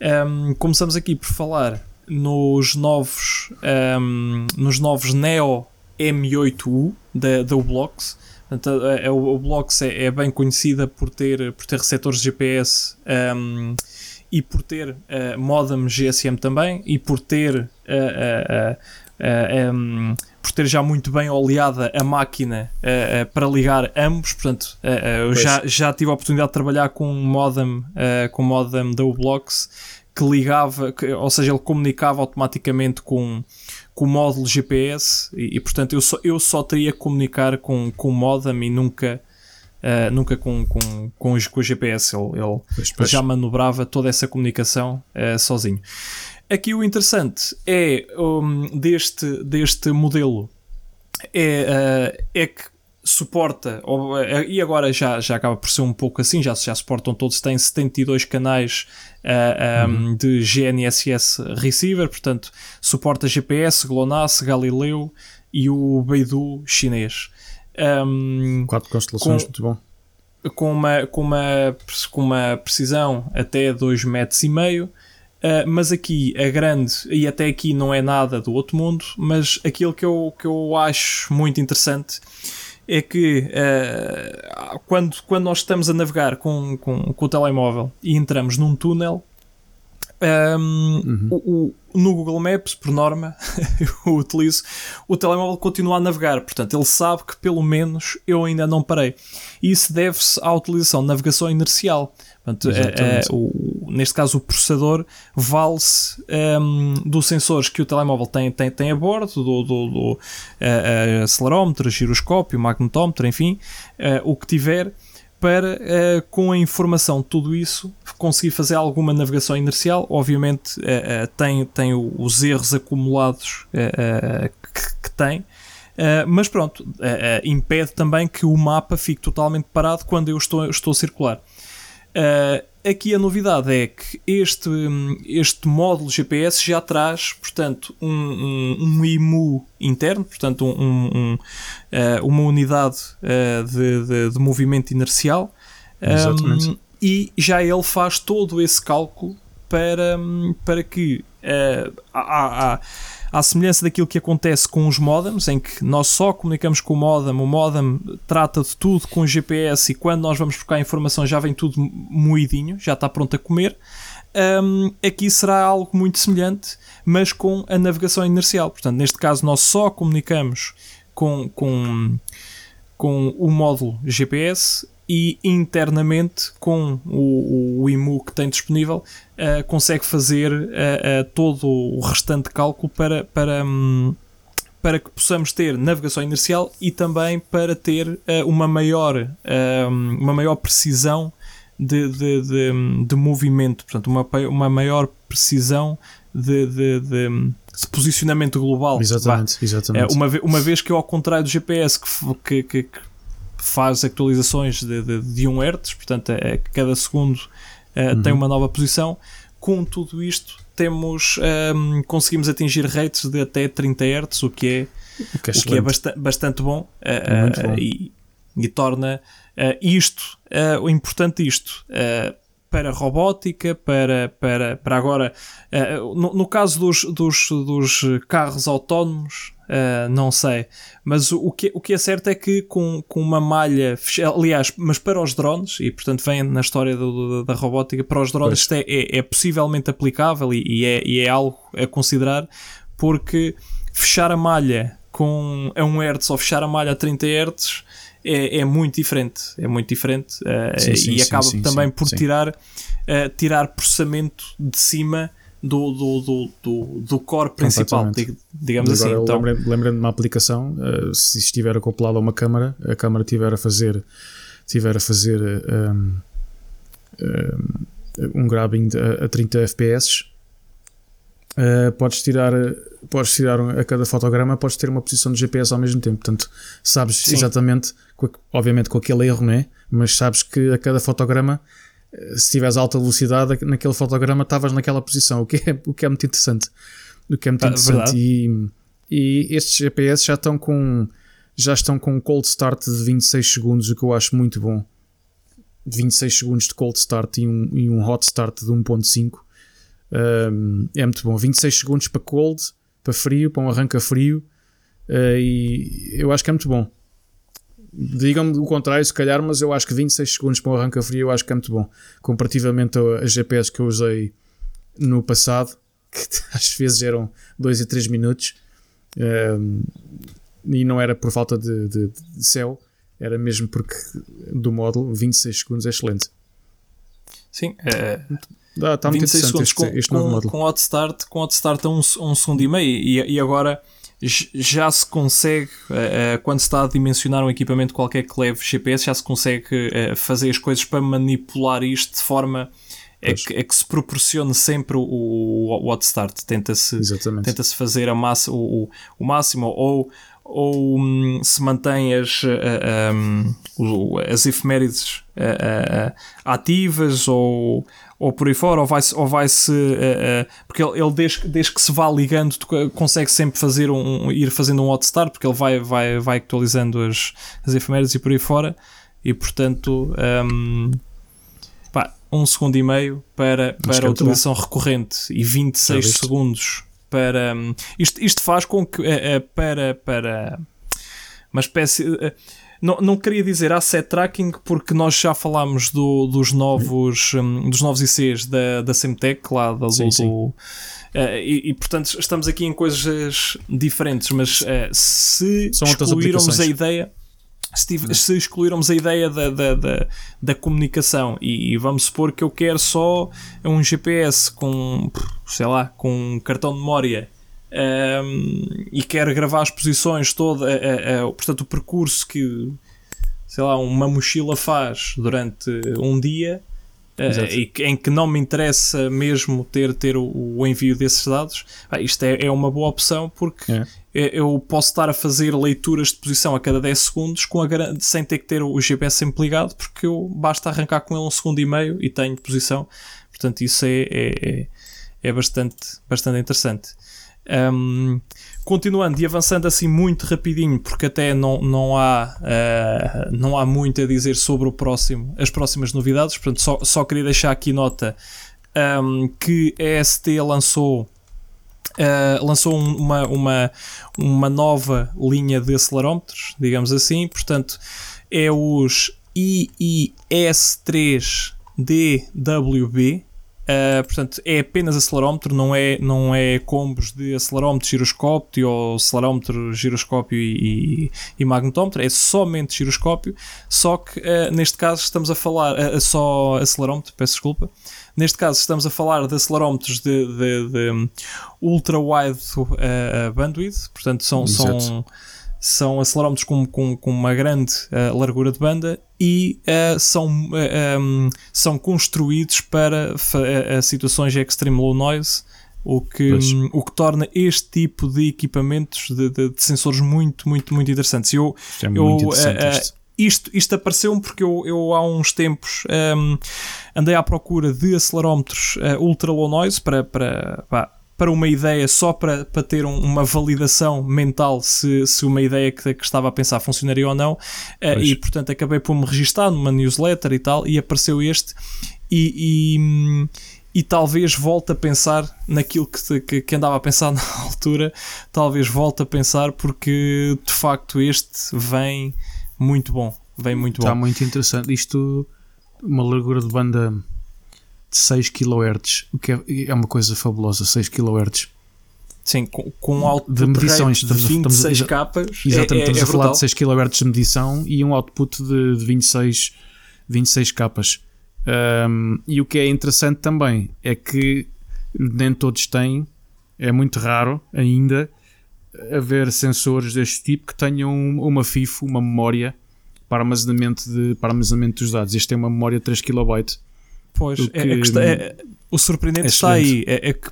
Um, começamos aqui por falar nos novos, um, nos novos Neo M8U da, da Ublox. Portanto, a, Ublox é, é, bem conhecida por ter, por ter receptores de GPS um, e por ter uh, modem GSM também e por ter uh, uh, um, por ter já muito bem oleada a máquina para ligar ambos, portanto eu já, já tive a oportunidade de trabalhar com um modem, com um modem da Ublox que ligava, que, ou seja, ele comunicava automaticamente com, com o módulo GPS e, e, portanto eu só, eu só teria que comunicar com, com o modem e nunca uh, nunca com, com, com, com o GPS. Ele, ele pois, pois. já manobrava toda essa comunicação uh, sozinho. Aqui o interessante é um, deste, deste modelo é, uh, é que suporta, ou, e agora já, já acaba por ser um pouco assim, já, já suportam todos, tem 72 canais uh, um, uhum. de GNSS receiver, portanto suporta GPS, GLONASS, Galileu e o Beidou chinês. Um, Quatro constelações, com, muito bom. Com uma, com, uma, com uma precisão até 2 metros e meio. Uh, mas aqui a grande, e até aqui não é nada do outro mundo, mas aquilo que eu, que eu acho muito interessante é que uh, quando, quando nós estamos a navegar com, com, com o telemóvel e entramos num túnel, um, uhum. o, o, no Google Maps, por norma, eu utilizo, o telemóvel continua a navegar, portanto ele sabe que pelo menos eu ainda não parei. Isso deve-se à utilização de navegação inercial. Portanto, é, é, o, neste caso, o processador vale-se um, dos sensores que o telemóvel tem, tem, tem a bordo, do, do, do uh, acelerómetro, giroscópio, magnetómetro, enfim, uh, o que tiver para, uh, com a informação de tudo isso, conseguir fazer alguma navegação inercial. Obviamente, uh, uh, tem, tem os erros acumulados que, que, tem, mas pronto, impede também que o mapa fique totalmente parado quando eu estou, estou a circular. Aqui a novidade é que este, este módulo GPS já traz, portanto, um, um, um IMU interno, portanto, um, uh, uma unidade uh, de, de, de, movimento inercial. Exatamente. Um, e já ele faz todo esse cálculo para, para que uh, há, há, à semelhança daquilo que acontece com os modems, em que nós só comunicamos com o modem, o modem trata de tudo com o GPS e quando nós vamos buscar a informação já vem tudo moidinho, já está pronto a comer. Um, aqui será algo muito semelhante, mas com a navegação inercial. Portanto, neste caso, nós só comunicamos com, com, com o módulo GPS e internamente com o, o IMU que tem disponível uh, consegue fazer uh, todo o restante cálculo para, para, um, para que possamos ter navegação inercial e também para ter uma, maior, uma maior precisão de, de, de, de, movimento, portanto, uma, uma maior precisão de, de, de, posicionamento global. Exatamente, exatamente. Uma, uma vez que, ao contrário do GPS, que, que, que faz atualizações de, de, de 1 Hz, portanto, é, cada segundo uh, uhum. tem uma nova posição. Com tudo isto, temos um, ehm, conseguimos atingir rates de até 30 Hz, o que é, que é, o que é bastante, bastante bom, uh, bom. E, e, torna isto, o importante isto, para robótica, para, para, para agora, no, no caso dos, dos, dos carros autónomos, Uh, não sei. Mas o, que, o que é certo é que com, com uma malha, aliás, mas para os drones, e portanto vem na história do, da robótica, para os drones isto é, é, é, possivelmente aplicável e, e, é, e é algo a considerar, porque fechar a malha com a 1 Hz ou fechar a malha a 30 Hz é, é muito diferente. É muito diferente uh, sim, sim, e sim, acaba também por tirar, uh, tirar processamento de cima do, do, do, do, do core principal, digamos assim. Então, Lembrando de uma aplicação, uh, se estiver acoplado a uma câmara, a câmara estiver a fazer, tiver a fazer um, um, um grabbing a, a 30 FPS, uh, podes tirar podes tirar a cada fotograma podes ter uma posição de GPS ao mesmo tempo portanto sabes Sim. exatamente obviamente com aquele erro né mas sabes que a cada fotograma se tiveres alta velocidade, naquele fotograma estavas naquela posição, o que é, o que é muito interessante. O que é muito ah, interessante. E, e, estes GPS já estão com já estão com um cold start de 26 segundos, o que eu acho muito bom. 26 segundos de cold start e um, e um hot start de 1.5 um, é muito bom. 26 segundos para cold, para frio, para um arranca frio uh, e eu acho que é muito bom. Digam-me o contrário, se calhar, mas eu acho que 26 segundos para um arranca frio eu acho que é muito bom. Comparativamente a, GPS que eu usei no passado, que às vezes eram 2 e 3 minutos, um, ehm, e não era por falta de, de, de, céu, era mesmo porque do módulo 26 segundos é excelente. Sim, é, Dá, está 26 segundos este, com, este com, com hot start, com hot start a um, um segundo e meio, e, e agora já se consegue, uh, quando se está a dimensionar um equipamento qualquer que leve GPS, já se consegue uh, fazer as coisas para manipular isto de forma a que, a que, se proporcione sempre o, o, o hot start. Tenta-se tenta -se fazer a massa, o, o máximo ou, ou um, se mantém as, uh, um, as efemérides ativas ou ou por aí fora, ou vai-se. Ou vai -se, uh, uh, porque ele, ele desde, desde, que se vá ligando, consegue sempre fazer um, ir fazendo um hot start, porque ele vai, vai, vai actualizando as, as efemérides e por aí fora, e portanto. Um, pá, um segundo e meio para, para a utilização bom. recorrente e 26 segundos para. Um, isto, isto faz com que. Uh, para, para uma espécie não, não queria dizer asset tracking porque nós já falámos do, dos novos um, dos novos ICs da, da Semtech lá da, sim, do, sim. Uh, e, e, portanto estamos aqui em coisas diferentes mas uh, se São excluirmos a ideia se, se excluirmos a ideia da, da, da, da comunicação e, e, vamos supor que eu quero só um GPS com sei lá com um cartão de memória um, e quer gravar as posições toda, a, a, a, portanto, o percurso que sei lá, uma mochila faz durante um dia uh, e em que não me interessa mesmo ter, ter o, o envio desses dados, ah, isto é, é, uma boa opção porque é. eu posso estar a fazer leituras de posição a cada 10 segundos com a, sem ter que ter o GPS sempre ligado, porque eu basta arrancar com ele um segundo e meio e tenho posição. Portanto, isso é, é, é, é bastante, bastante interessante. Um, continuando e avançando assim muito rapidinho, porque até não, não, há, uh, não há muito a dizer sobre o próximo, as próximas novidades, portanto, só, só queria deixar aqui nota um, que a ST lançou Uh, lançou um, uma, uma, uma nova linha de acelerómetros, digamos assim, portanto é os IIS3DWB, Uh, portanto, é apenas acelerómetro, não é, não é combos de acelerómetro, giroscópio ou acelerómetro, giroscópio e, e, e magnetómetro, é somente giroscópio. Só que uh, neste caso estamos a falar uh, só acelerómetro, peço desculpa. Neste caso estamos a falar de acelerómetros de, de, de ultra wide bandwidth, portanto, são, são são acelerómetros com, com, com uma grande uh, largura de banda e uh, são, uh, eh, um, são construídos para situações de extreme low noise, o que, um, o que torna este tipo de equipamentos de, de, de sensores muito, muito, muito interessantes. Eu, é muito interessante isto, isto apareceu-me porque eu, eu há uns tempos um, andei à procura de acelerómetros ultra low noise para, para, para para uma ideia só para, para ter um, uma validação mental se, se uma ideia que, que estava a pensar funcionaria ou não. Uh, e portanto acabei por me registar numa newsletter e tal, e apareceu este. E, e, e talvez volte a pensar naquilo que, que, que, andava a pensar na altura, talvez volte a pensar porque de facto este vem muito bom. Vem muito Está bom. muito interessante. Isto, uma largura de banda de 6 kHz, o que é, é uma coisa fabulosa, 6 kHz. Sim, com, com um output de medições de 26 estamos, capas. Exatamente, é, estamos é, a falar de 6 kHz de medição e um output de, de 26, 26 capas. Um, e o que é interessante também é que nem todos têm, é muito raro ainda haver sensores deste tipo que tenham uma FIFO, uma memória para armazenamento, de, para armazenamento dos dados. Este tem uma memória de 3 KB Pois, é, é, questão, é, o surpreendente é está aí, é, é, que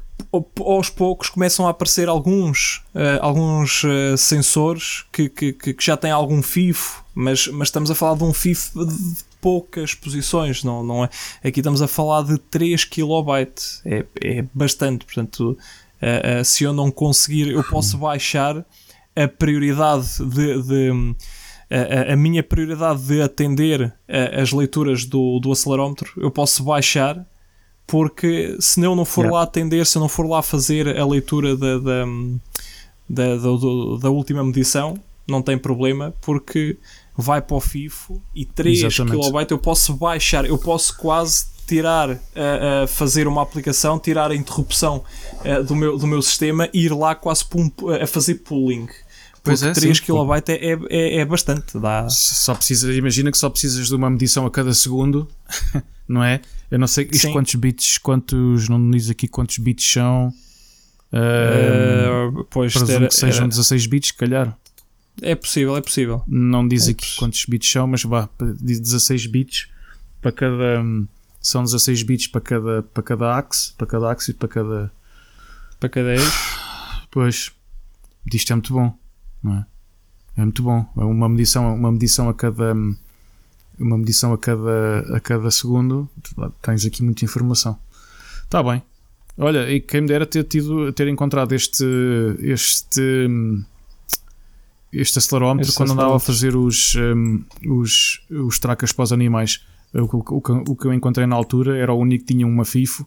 aos poucos começam a aparecer alguns, uh, alguns uh, sensores que, que, que, já têm algum FIFO, mas, mas estamos a falar de um FIFO de poucas posições, não, não é? Aqui estamos a falar de 3 KB, é, é bastante, portanto, uh, se eu não conseguir, eu posso baixar a prioridade de, de a, a, minha prioridade de atender a, as leituras do, do acelerómetro eu posso baixar porque se eu não for yeah. lá atender, se eu não for lá fazer a leitura da, da, da, da, da última medição, não tem problema porque vai para o FIFO e 3 KB eu posso baixar, eu posso quase tirar, a, fazer uma aplicação, tirar a interrupção do, meu, do meu sistema e ir lá quase a fazer pooling. Pois é, 3 kB é, é, é, bastante. Dá... Só precisa, imagina que só precisas de uma medição a cada segundo, não é? Eu não sei isto quantos bits, quantos, não diz aqui quantos bits são. Uh, pois ter, que sejam era... 16 bits, se calhar. É possível, é possível. Não diz é aqui possível. quantos bits são, mas vá, diz 16 bits para cada. São 16 bits para cada, para cada axe, para cada axe e para cada. Para cada eixo. Pois, isto é muito bom é? É muito bom. É uma medição, uma medição a cada uma medição a cada, a cada segundo. Tens aqui muita informação. Está bem. Olha, e quem me dera ter, tido, ter encontrado este, este, este acelerómetro este quando andava a fazer os, um, os, os tracas para os animais. O, o, o, que eu encontrei na altura era o único que tinha uma FIFO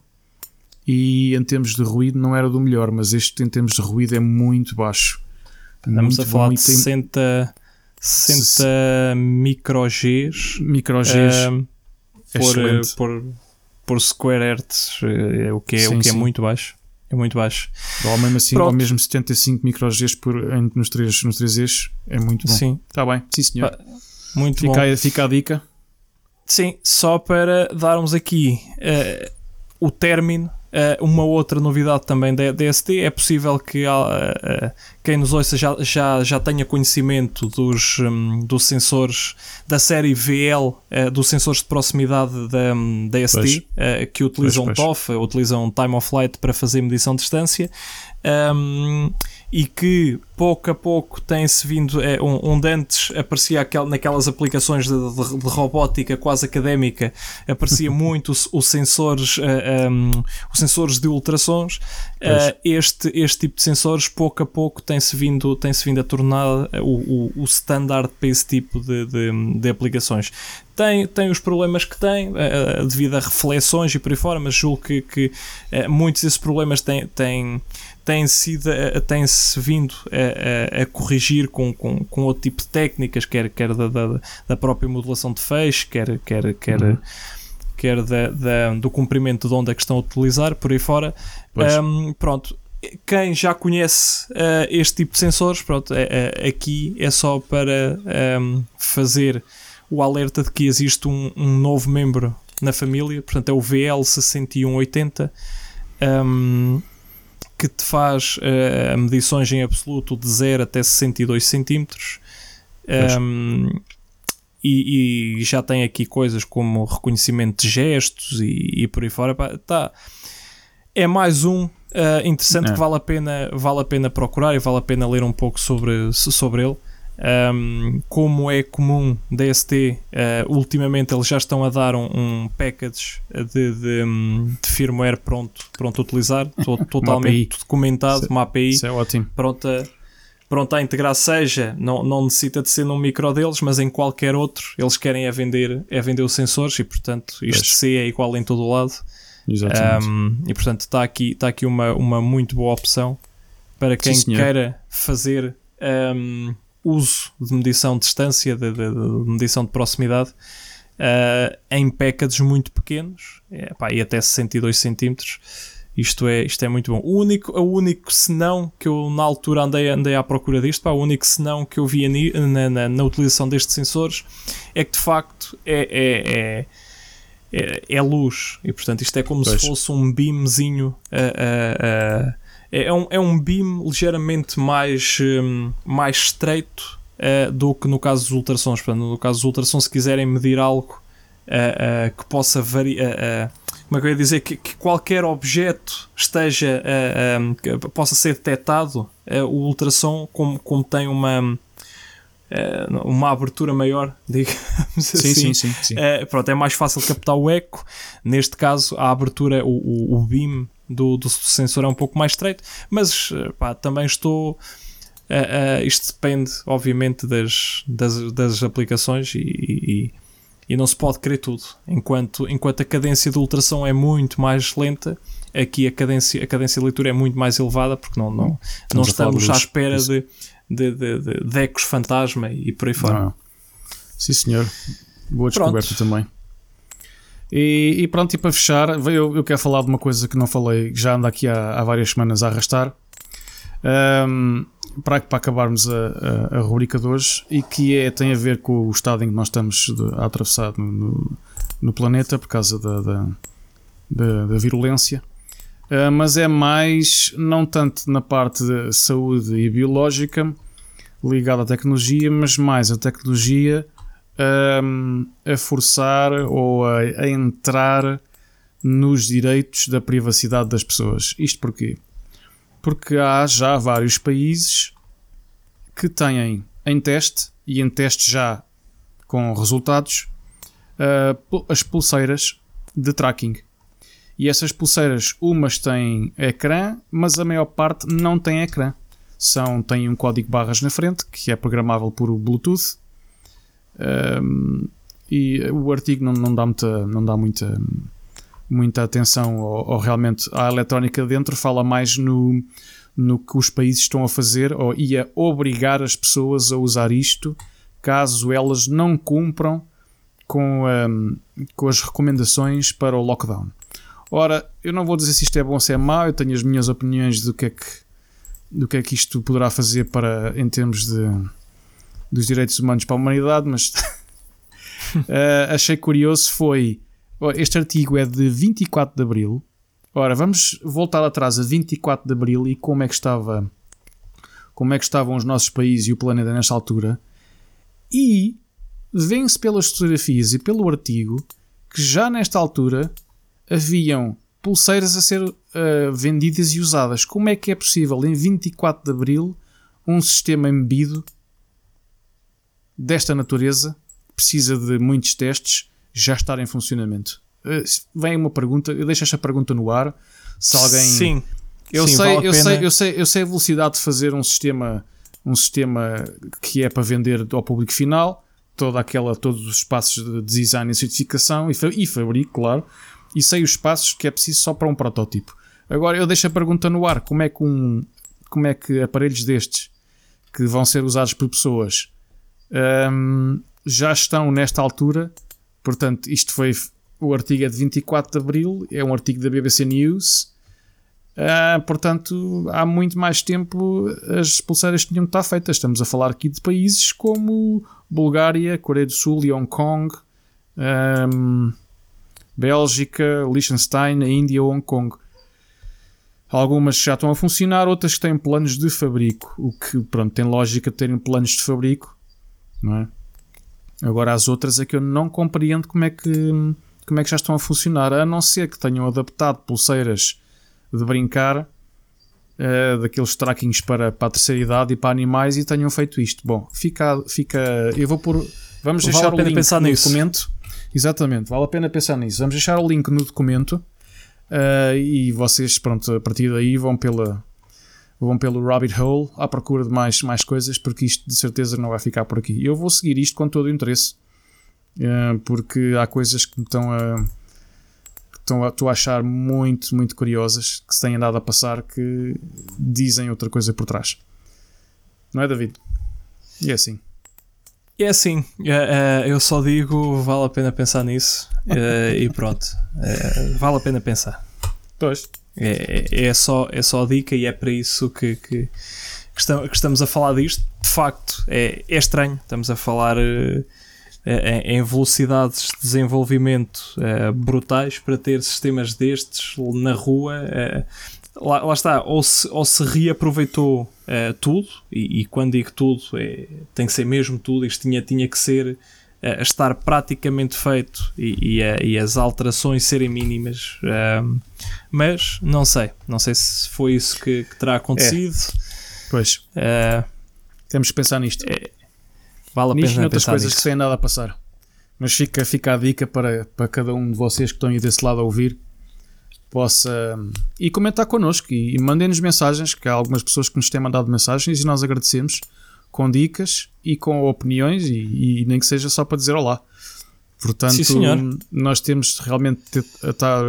e em termos de ruído não era do melhor, mas este em termos de ruído é muito baixo. Estamos a falar de 60, 60 micro-Gs. Micro-Gs. Uh, por, eh, por, por square hertz, eh, o que é, sim, o que é muito baixo. É muito baixo. Ou mesmo assim, ou mesmo 75 micro-Gs por, nos, três, nos três eixos, é muito bom. Sim. Está bem, sim senhor. Ah, muito fica, bom. A, fica a dica. Sim, só para darmos aqui uh, o término Uh, uma outra novidade também da DST é possível que uh, quem nos ouça já, já, já tenha conhecimento dos, um, dos sensores da série VL, dos sensores de proximidade da, um, DST, que utilizam pois, pois. TOF, utilizam Time of Flight para fazer medição de distância um, e que pouco a pouco tem-se vindo, é, onde antes aparecia aquel, naquelas aplicações de, de, de, robótica quase académica, aparecia muito os, os sensores, uh, eh, um, ehm, os sensores de ultrassons. Uh, este, este tipo de sensores, pouco a pouco, tem-se vindo, tem -se vindo a tornar o, o, o standard para esse tipo de, de, de aplicações tem, tem os problemas que tem uh, devido a reflexões e por aí fora, mas julgo que, que uh, muitos desses problemas têm, têm, têm sido, uh, têm-se vindo a, a, a, corrigir com, com, com outro tipo de técnicas, quer, quer da, da, da própria modulação de feixe, quer, quer, quer, uhum. quer da, da, do comprimento de onda que estão a utilizar, por aí fora. Um, pronto, quem já conhece uh, este tipo de sensores, pronto, é, é, aqui é só para um, fazer o alerta de que existe um, um novo membro na família, portanto é o VL6180, um, que te faz uh, medições em absoluto de 0 até 62 cm. Um, e, e, já tem aqui coisas como reconhecimento de gestos e, e por aí fora. Pá, tá. É mais um uh, interessante é. que vale a, pena, vale a pena procurar e vale a pena ler um pouco sobre, sobre ele. Um, como é comum DST, uh, eh, ultimamente eles já estão a dar um, um package de, de, de, firmware pronto, pronto a utilizar, totalmente documentado, uma API isso é ótimo. pronta, pronta a integrar, seja, não, não necessita de ser num micro deles, mas em qualquer outro, eles querem é vender, é vender os sensores e portanto isto C é igual em todo o lado. Um, e portanto está aqui, está aqui uma, uma muito boa opção para quem Sim, queira fazer um, uso de medição de distância, de, de, de medição de proximidade, uh, em packages muito pequenos, é, pá, e até 62 cm. Isto é, isto é muito bom. O único, o único senão que eu na altura andei, andei à procura disto, pá, o único senão que eu via na, na, na utilização destes sensores é que de facto é, é, é é, é, luz e portanto isto é como pois. se fosse um beamzinho a, é um, é um beam ligeiramente mais, um, mais estreito uh, do que no caso dos ultrassons. Portanto, no caso dos ultrassons, se quiserem medir algo uh, uh, que possa variar. como é que eu ia dizer? Que, que qualquer objeto esteja. Um, que possa ser detectado, o ultrassom, como, como tem uma uma abertura maior, digamos sim, assim. Sim, sim, sim. É, pronto, é mais fácil captar o eco. Neste caso, a abertura, o, o, o beam do, do sensor é um pouco mais estreito, mas pá, também estou. Uh, uh, isto depende, obviamente, das, das, das aplicações e, e, e, não se pode querer tudo. Enquanto, enquanto a cadência de ultrassom é muito mais lenta, aqui a cadência, a cadência de leitura é muito mais elevada porque não, não, não estamos à espera de, de, de, de, de ecos fantasma e por aí fora. Não. Sim, senhor. Boa descoberta Pronto. também. E, e, pronto, e para fechar, eu, eu, quero falar de uma coisa que não falei, já anda aqui há, há várias semanas a arrastar, um, para, para acabarmos a, a, a, rubrica de hoje, e que é, tem a ver com o estado em que nós estamos de, a atravessar no, no, no, planeta por causa da, da, da, da virulência. Uh, mas é mais, não tanto na parte de saúde e biológica, ligada à tecnologia, mas mais a tecnologia a, a forçar ou a, a, entrar nos direitos da privacidade das pessoas. Isto porquê? Porque há já vários países que têm em teste e em teste já com resultados uh, as pulseiras de tracking. E essas pulseiras, umas têm ecrã, mas a maior parte não tem ecrã. São, têm um código barras na frente, que é programável por Bluetooth, um, e o artigo não, não dá muita, não dá muita, muita atenção ou, ou, realmente à eletrónica dentro, fala mais no, no que os países estão a fazer ou, e a obrigar as pessoas a usar isto caso elas não cumpram com, um, com as recomendações para o lockdown. Ora, eu não vou dizer se isto é bom ou se é mau, eu tenho as minhas opiniões do que é que, do que, é que isto poderá fazer para, em termos de, dos direitos humanos para a humanidade, mas uh, achei curioso foi este artigo é de 24 de Abril. Ora, vamos voltar atrás a 24 de Abril e como é que estava como é que estavam os nossos países e o planeta nesta altura. E vê-se pelas fotografias e pelo artigo que já nesta altura haviam pulseiras a ser uh, vendidas e usadas. Como é que é possível em 24 de Abril um sistema embebido desta natureza precisa de muitos testes já estar em funcionamento. Uh, vem uma pergunta, eu deixo esta pergunta no ar. Se alguém. Sim. Eu, Sim, sei, vale a eu, sei, eu, sei, eu sei a velocidade de fazer um sistema, um sistema que é para vender ao público final, toda aquela, todos os passos de design e certificação e, fa e fabrico, claro, e sei os passos que é preciso só para um protótipo. Agora eu deixo a pergunta no ar: como é que, um, como é que aparelhos destes que vão ser usados por pessoas hum, já estão nesta altura? Portanto, isto foi o artigo é de 24 de Abril, é um artigo da BBC News. Ah, portanto, há muito mais tempo as pulseiras tinham que estar feitas. Estamos a falar aqui de países como Bulgária, Coreia do Sul e Hong Kong, ahm, Bélgica, Liechtenstein, a Índia, Hong Kong. Algumas já estão a funcionar, outras têm planos de fabrico, o que pronto, tem lógica de terem planos de fabrico, não é? Agora as outras é que eu não compreendo como é que, como é que já estão a funcionar, a não ser que tenham adaptado pulseiras de brincar uh, daqueles trackings para, para a terceira idade e para animais e tenham feito isto. Bom, fica, fica eu vou pôr, vamos Vale deixar a o pena link pensar no nisso. documento. Exatamente, vale a pena pensar nisso. Vamos deixar o link no documento uh, e vocês, pronto, a partir daí vão pela vão pelo rabbit hole à procura de mais, mais coisas, porque isto de certeza não vai ficar por aqui. Eu vou seguir isto com todo o interesse, uh, porque há coisas que me estão a, que estão a, estou a achar muito, muito curiosas que se têm andado a passar que dizem outra coisa por trás. Não é, David? E é assim. É assim, é, é, eu só digo vale a pena pensar nisso é, e pronto, é, vale a pena pensar. Pois. É, é, é só, é só a dica e é para isso que, que, que estamos, a falar disto. De facto, é, é estranho. Estamos a falar eh, em, velocidades de desenvolvimento eh, brutais para ter sistemas destes na rua. eh, lá, lá está, ou se, ou se reaproveitou tudo, e, e quando digo tudo, é, tem que ser mesmo tudo. Isto tinha, tinha que ser a estar praticamente feito e, e, a- e as alterações serem mínimas. ahm, mas não sei, não sei se foi isso que, que terá acontecido. Pois. Ah, Temos que pensar nisto. vale a Nisto pena noutras pensar coisas nisso. que se têm andado a passar. Mas fica, fica a dica para, para cada um de vocês que estão aí desse lado a ouvir possa e comentar connosco e, e mandem-nos mensagens, que há algumas pessoas que nos têm mandado mensagens e nós agradecemos com dicas e com opiniões e, e nem que seja só para dizer olá. Portanto, Sim, nós temos realmente a estar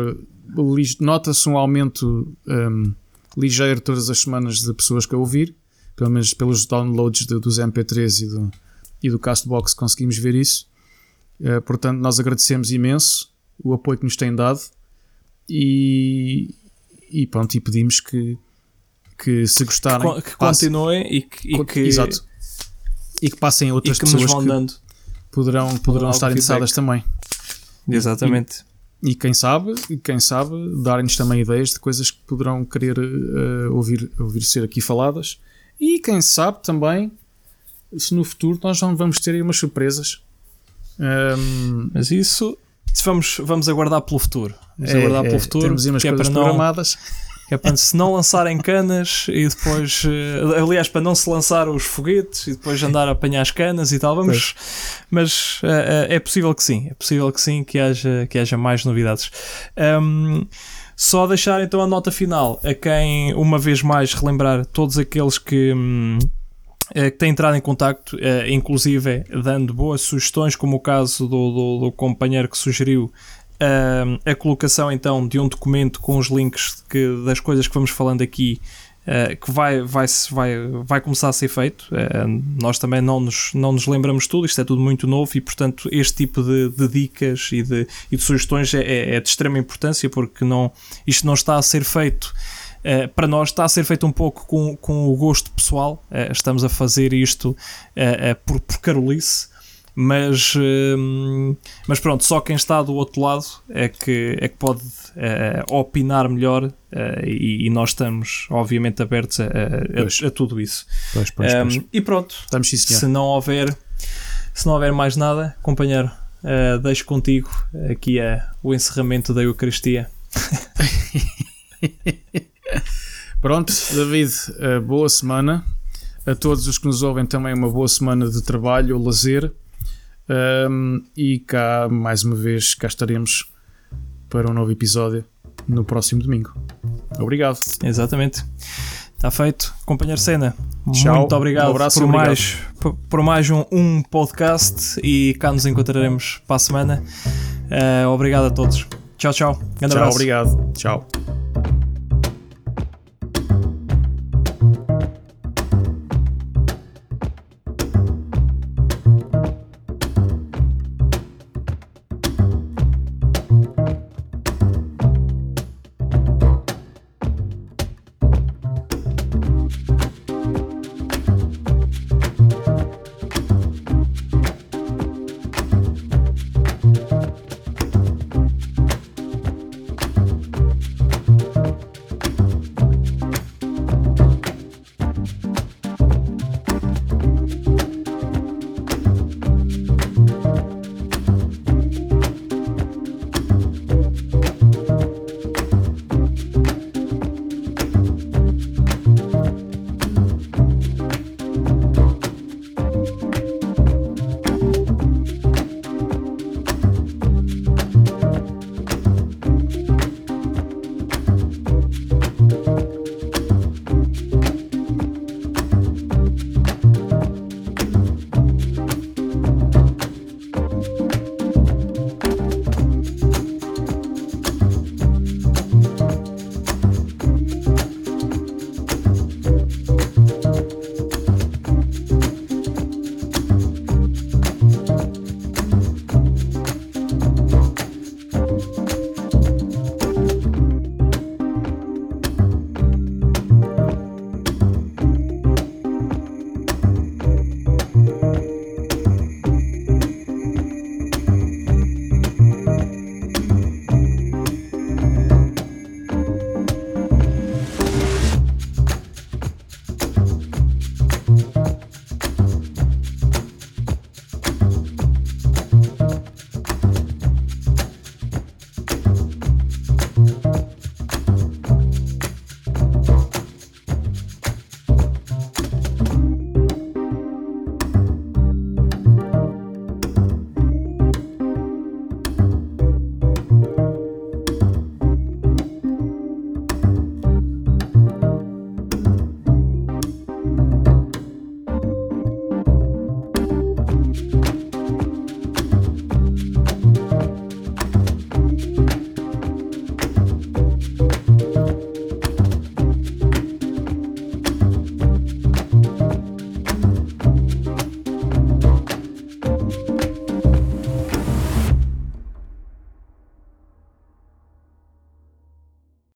nota-se um aumento hum, ligeiro todas as semanas de pessoas que a ouvir, pelo menos pelos downloads de- dos MP3 e do, e do Castbox conseguimos ver isso. Eh, portanto, nós agradecemos imenso o apoio que nos têm dado e, e pronto, e pedimos que, que se Que, gostarem, que passem- continuem e que, e que, exato, e que passem a e outras que nos pessoas vão que dando. Poderão, poderão estar interessadas também. Exatamente. E quem sabe, e quem sabe, darem-nos também ideias de coisas que poderão querer eh, ouvir, ouvir ser aqui faladas. E quem sabe também, se no futuro nós não vamos ter aí umas surpresas. Ahm, Mas isso, isso vamos, vamos aguardar pelo futuro. Vamos é, aguardar é, pelo futuro. Temos aí umas é coisas para não, programadas. é para se não lançarem canas e depois, eh, aliás, para não se lançar os foguetes e depois andar a apanhar as canas e tal, vamos, mas eh, eh, é possível que sim, é possível que sim, que haja, que haja mais novidades. Ahm, só deixar então a nota final a quem, uma vez mais, relembrar todos aqueles que. hum, que têm entrado em contacto, inclusive dando boas sugestões, como o caso do, do, do companheiro que sugeriu ahm, a colocação então de um documento com os links que- das coisas que vamos falando aqui, eh, que vai, vai, vai, vai começar a ser feito. Eh, nós também não nos, não nos lembramos tudo, isto é tudo muito novo e, portanto, este tipo de, de dicas e de, e de sugestões é, é- é de extrema importância porque não, isto não está a ser feito. Uh, para nós está a ser feito um pouco com, com o gosto pessoal. Uh, estamos a fazer isto uh, uh, por, por carolice, mas, hum, mas pronto, só quem está do outro lado é que, é que pode uh, opinar melhor uh, e, e nós estamos, obviamente, abertos a, a, a, a tudo isso. Pois, pois, pois. Um, e pronto, Estamos sim, se não houver se não houver mais nada, companheiro, uh, deixo contigo aqui uh, o encerramento da Eucaristia. Pronto, David, eh, boa semana. A todos os que nos ouvem também uma boa semana de trabalho, lazer. Um, e cá, mais uma vez, cá estaremos para um novo episódio no próximo domingo. Obrigado. Exatamente. Está feito. Companheiro Cena, Tchau. muito obrigado, Um abraço por, obrigado. mais, por, por mais um, um podcast e cá nos encontraremos para a semana. Eh, obrigado a todos. Tchau, tchau. Grande Tchau, abraço. obrigado. Tchau.